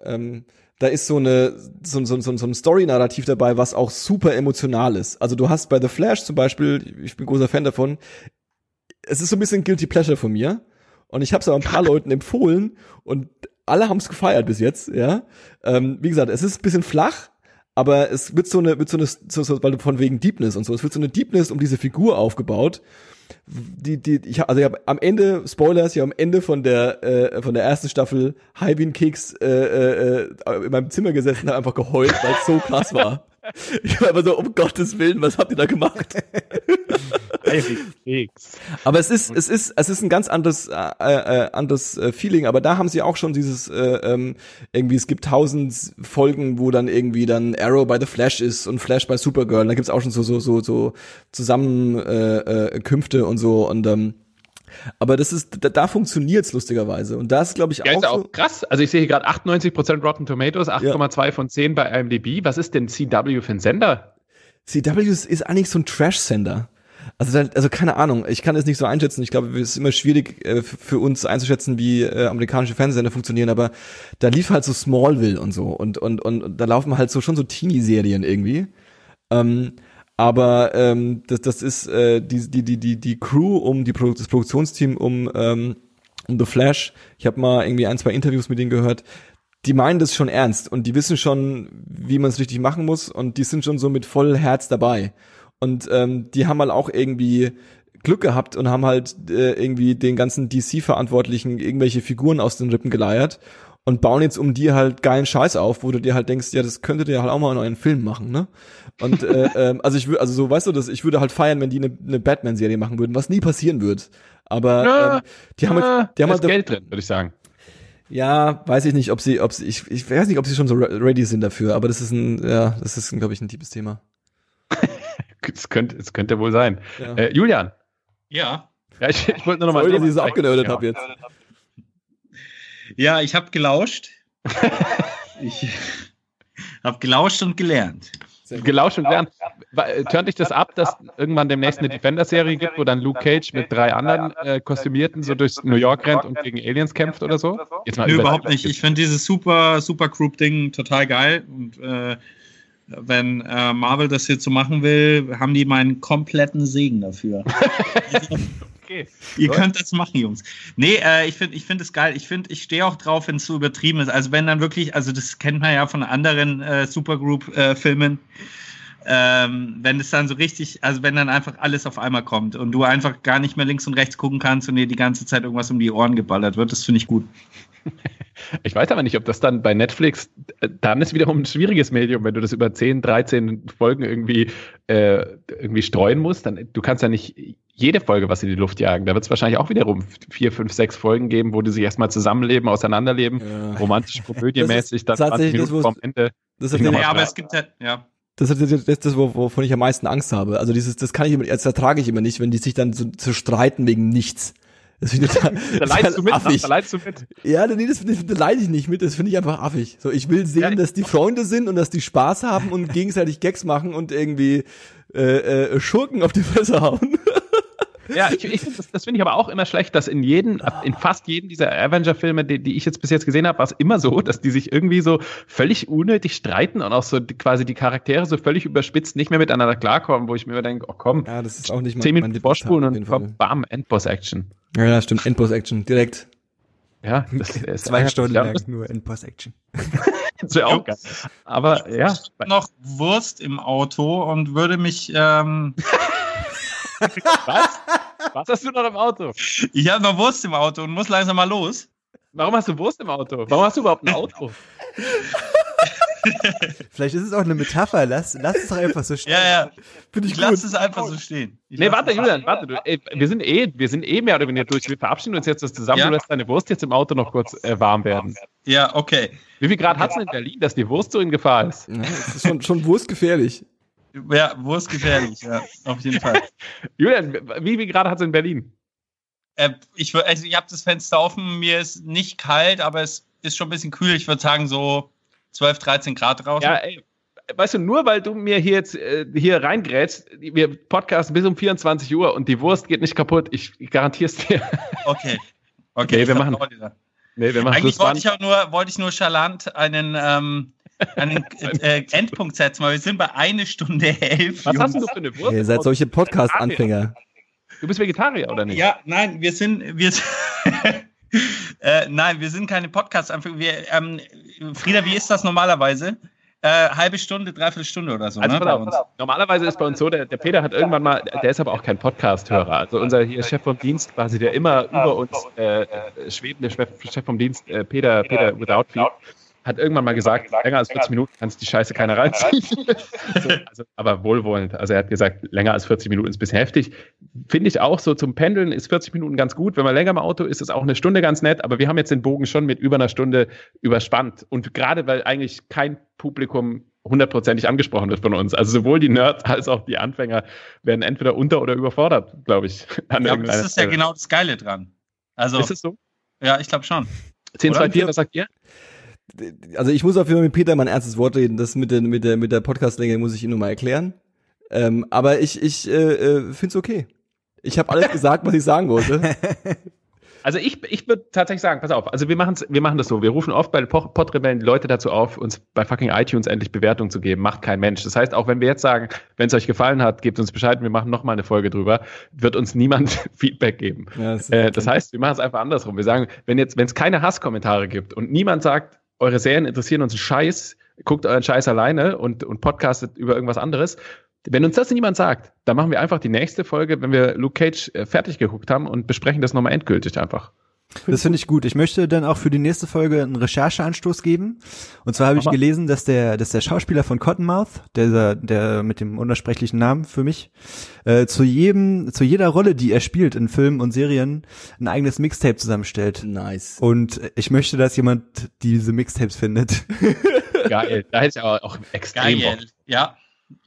ähm, da ist so eine so, so, so, so ein Story-Narrativ dabei, was auch super emotional ist. Also du hast bei The Flash zum Beispiel, ich bin großer Fan davon, es ist so ein bisschen Guilty Pleasure von mir. Und ich habe es aber ein paar Leuten empfohlen und alle haben es gefeiert bis jetzt, ja. Ähm, wie gesagt, es ist ein bisschen flach, aber es wird so eine, wird so eine, so, so, weil von wegen Deepness und so, es wird so eine Deepness um diese Figur aufgebaut. Die, die, ich, also ich habe am Ende, Spoilers, ich habe am Ende von der, äh, von der ersten Staffel Hybean Kicks äh, äh, in meinem Zimmer gesessen, habe einfach geheult, weil es so krass war. Ich war immer so, um Gottes Willen, was habt ihr da gemacht? aber es ist, es ist, es ist ein ganz anderes, äh, äh, anderes äh, Feeling. Aber da haben sie auch schon dieses, äh, ähm, irgendwie, es gibt tausend Folgen, wo dann irgendwie dann Arrow bei The Flash ist und Flash bei Supergirl. Da gibt's auch schon so, so, so, so Zusammenkünfte äh, äh, und so. Und ähm, aber das ist, da, da funktioniert's lustigerweise. Und das glaube ich ja, auch, ist auch so krass. Also ich sehe hier gerade 98% Rotten Tomatoes, 8,2 ja. von 10 bei IMDb. Was ist denn CW für ein Sender? CW ist, ist eigentlich so ein Trash-Sender. Also, also keine Ahnung, ich kann es nicht so einschätzen. Ich glaube, es ist immer schwierig äh, für uns einzuschätzen, wie äh, amerikanische Fernsehsender funktionieren, aber da lief halt so Smallville und so und, und, und, und da laufen halt so schon so Teenie-Serien irgendwie. Ähm, aber ähm, das, das ist äh, die, die, die, die, die Crew um die Pro das Produktionsteam um, ähm, um The Flash. Ich habe mal irgendwie ein, zwei Interviews mit denen gehört. Die meinen das schon ernst und die wissen schon, wie man es richtig machen muss und die sind schon so mit voll Herz dabei. Und ähm, die haben halt auch irgendwie Glück gehabt und haben halt äh, irgendwie den ganzen DC-Verantwortlichen irgendwelche Figuren aus den Rippen geleiert und bauen jetzt um die halt geilen Scheiß auf, wo du dir halt denkst, ja, das könntet ihr halt auch mal in euren Film machen, ne? Und äh, ähm, also ich würde, also so, weißt du, das, ich würde halt feiern, wenn die eine, eine Batman-Serie machen würden, was nie passieren wird. Aber ja, ähm, die haben, ja, die haben halt Geld drin, würde ich sagen. Ja, weiß ich nicht, ob sie, ob sie, ich, ich weiß nicht, ob sie schon so ready sind dafür, aber das ist ein, ja, das ist, glaube ich, ein tiefes Thema. es könnte, es könnte wohl sein. Ja. Äh, Julian. Ja. Ja, ich, ich wollte nur noch mal. Sorry, dass ich so abgenördet ja. habe jetzt. Ja, ich habe gelauscht. ich habe gelauscht und gelernt. Gelauscht und gelernt. Turnt dich das ab, dass irgendwann demnächst eine Defender-Serie gibt, wo dann Luke Cage mit drei anderen äh, Kostümierten so durch New York rennt und gegen Aliens kämpft oder so? Jetzt mal Nö, überhaupt nicht. Ich finde dieses super, super Group-Ding total geil. Und äh, wenn äh, Marvel das jetzt so machen will, haben die meinen kompletten Segen dafür. okay. Ihr Gut. könnt das machen, Jungs. Nee, äh, ich finde ich find es geil. Ich finde, ich stehe auch drauf, wenn es so übertrieben ist. Also wenn dann wirklich, also das kennt man ja von anderen äh, Supergroup-Filmen. Ähm, wenn es dann so richtig, also wenn dann einfach alles auf einmal kommt und du einfach gar nicht mehr links und rechts gucken kannst und dir die ganze Zeit irgendwas um die Ohren geballert wird, das finde ich gut. Ich weiß aber nicht, ob das dann bei Netflix, äh, dann ist wiederum ein schwieriges Medium, wenn du das über 10, 13 Folgen irgendwie, äh, irgendwie streuen musst. Dann, du kannst ja nicht jede Folge was in die Luft jagen. Da wird es wahrscheinlich auch wiederum vier, fünf, sechs Folgen geben, wo die sich erstmal zusammenleben, auseinanderleben, ja. romantisch, komödiemäßig, dann 20 Minuten das, vom Ende. Das ist ja, aber es gibt ja, ja. Das ist das, das, das, wovon ich am meisten Angst habe. Also dieses, das kann ich immer, das ertrage ich immer nicht, wenn die sich dann so, so streiten wegen nichts. Das finde ich total, da leidest du mit, affig. Da leidest du mit. Ja, nee, das, das, das leide ich nicht mit, das finde ich einfach affig. So, ich will sehen, ja, dass die Freunde sind und dass die Spaß haben und gegenseitig Gags machen und irgendwie äh, äh, Schurken auf die Fresse hauen. Ja, ich, ich das, das finde ich aber auch immer schlecht, dass in jedem, in fast jedem dieser Avenger-Filme, die, die ich jetzt bis jetzt gesehen habe, war es immer so, dass die sich irgendwie so völlig unnötig streiten und auch so die, quasi die Charaktere so völlig überspitzt nicht mehr miteinander klarkommen, wo ich mir immer denke, oh komm, ja, das ist auch nicht zehn Minuten vorspulen und komm, bam, Endboss-Action. Ja, ja, stimmt, Endboss-Action, direkt. Ja, das ist zwei Stunden lang nur Endboss-Action. das wäre auch geil. Aber ja. Ich noch Wurst im Auto und würde mich ähm, Was? Was hast du noch im Auto? Ich habe noch Wurst im Auto und muss langsam mal los. Warum hast du Wurst im Auto? Warum hast du überhaupt ein Auto? Vielleicht ist es auch eine Metapher. Lass, lass es doch einfach so stehen. Ja, ja. Finde ich Lass es einfach so stehen. Ich nee, warte, Julian, warte. Du, ey, wir, sind eh, wir sind eh mehr oder weniger durch. Wir verabschieden uns jetzt das zusammen. Ja. Du lässt deine Wurst jetzt im Auto noch kurz äh, warm werden. Ja, okay. Wie viel Grad hat es in Berlin, dass die Wurst so in Gefahr ist? Ja, das ist schon, schon wurstgefährlich. Ja, Wurst gefährlich, ja, auf jeden Fall. Julian, wie, wie gerade hat es in Berlin? Äh, ich also ich habe das Fenster offen, mir ist nicht kalt, aber es ist schon ein bisschen kühl. Ich würde sagen so 12, 13 Grad draußen. Ja, ey, weißt du, nur weil du mir hier jetzt äh, hier reingrätst, wir podcasten bis um 24 Uhr und die Wurst geht nicht kaputt, ich, ich garantiere es dir. Okay. Okay, nee, wir machen. Nee, wir machen Eigentlich wollte ich auch nur, wollte ich nur chalant einen ähm, einen äh, Endpunkt setzen, weil wir sind bei einer Stunde elf. Was Jungs. hast du für eine Wurst? Ihr seid solche Podcast-Anfänger. Du bist Vegetarier, oder nicht? Ja, nein, wir sind, wir äh, nein, wir sind keine Podcast-Anfänger. Ähm, Frieda, wie ist das normalerweise? Äh, halbe Stunde, dreiviertel Stunde oder so. Also, ne, auf, normalerweise ist bei uns so, der, der, Peter hat irgendwann mal, der ist aber auch kein Podcast-Hörer. Also unser hier Chef vom Dienst, quasi der immer über uns äh, schwebende Chef, Chef vom Dienst, äh, Peter, Peter Without Feet, hat irgendwann mal gesagt, länger als 40 Minuten kannst die Scheiße keiner reinziehen. so, also, aber wohlwollend. Also er hat gesagt, länger als 40 Minuten ist ein bisschen heftig. Finde ich auch so zum Pendeln ist 40 Minuten ganz gut. Wenn man länger im Auto ist, ist auch eine Stunde ganz nett. Aber wir haben jetzt den Bogen schon mit über einer Stunde überspannt. Und gerade weil eigentlich kein Publikum hundertprozentig angesprochen wird von uns. Also sowohl die Nerds als auch die Anfänger werden entweder unter- oder überfordert, glaube ich. ja, das ist ja genau das Geile dran. Also, ist es so? Ja, ich glaube schon. 10, 2, 4, was sagt ihr? Also ich muss auf jeden Fall mit Peter mein ernstes Wort reden. Das mit der, mit der, mit der Podcastlänge muss ich ihm nur mal erklären. Ähm, aber ich, ich äh, äh, finde es okay. Ich habe alles gesagt, was ich sagen wollte. Also ich, ich würde tatsächlich sagen, pass auf, also wir, machen's, wir machen das so, wir rufen oft bei Podrebellen die Leute dazu auf, uns bei fucking iTunes endlich Bewertung zu geben, macht kein Mensch. Das heißt, auch wenn wir jetzt sagen, wenn es euch gefallen hat, gebt uns Bescheid, wir machen nochmal eine Folge drüber, wird uns niemand Feedback geben. Ja, das, äh, das heißt, wir machen es einfach andersrum. Wir sagen, wenn jetzt, wenn es keine Hasskommentare gibt und niemand sagt, eure Serien interessieren uns einen Scheiß, guckt euren Scheiß alleine und, und podcastet über irgendwas anderes, Wenn uns das niemand sagt, dann machen wir einfach die nächste Folge, wenn wir Luke Cage äh, fertig geguckt haben und besprechen das nochmal endgültig einfach. Das finde ich gut. Ich möchte dann auch für die nächste Folge einen Rechercheanstoß geben. Und zwar habe ich gelesen, dass der, dass der Schauspieler von Cottonmouth, der, der mit dem unersprechlichen Namen für mich, äh, zu jedem, zu jeder Rolle, die er spielt in Filmen und Serien, ein eigenes Mixtape zusammenstellt. Nice. Und ich möchte, dass jemand diese Mixtapes findet. Geil. Da hätte ich aber auch extrem Geil. Bock. Ja,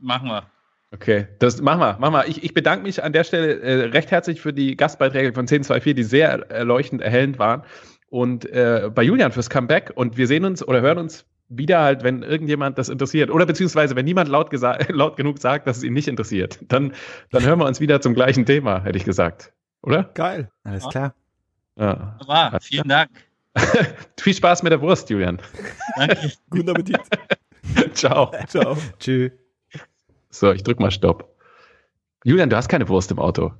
machen wir. Okay, das machen wir, machen wir. Ich, ich bedanke mich an der Stelle äh, recht herzlich für die Gastbeiträge von 1024, die sehr erleuchtend, erhellend waren. Und äh, bei Julian fürs Comeback. Und wir sehen uns oder hören uns wieder halt, wenn irgendjemand das interessiert. Oder beziehungsweise, wenn niemand laut, laut genug sagt, dass es ihn nicht interessiert. Dann, dann hören wir uns wieder zum gleichen Thema, hätte ich gesagt. Oder? Geil. Alles klar. Ja. War, vielen Dank. Viel Spaß mit der Wurst, Julian. Danke. Guten Appetit. Ciao. Ciao. Tschüss. So, ich drück mal Stopp. Julian, du hast keine Wurst im Auto.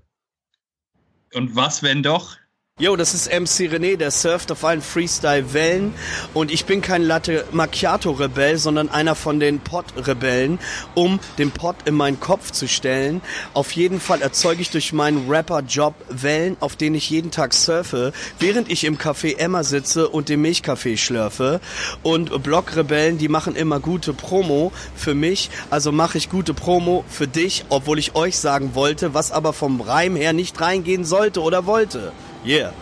Und was, wenn doch? Yo, das ist MC René, der surft auf allen Freestyle-Wellen. Und ich bin kein Latte Macchiato-Rebell, sondern einer von den Pot-Rebellen, um den Pot in meinen Kopf zu stellen. Auf jeden Fall erzeuge ich durch meinen Rapper-Job Wellen, auf denen ich jeden Tag surfe, während ich im Café Emma sitze und den Milchkaffee schlürfe. Und Block-Rebellen, die machen immer gute Promo für mich. Also mache ich gute Promo für dich, obwohl ich euch sagen wollte, was aber vom Reim her nicht reingehen sollte oder wollte. Yeah.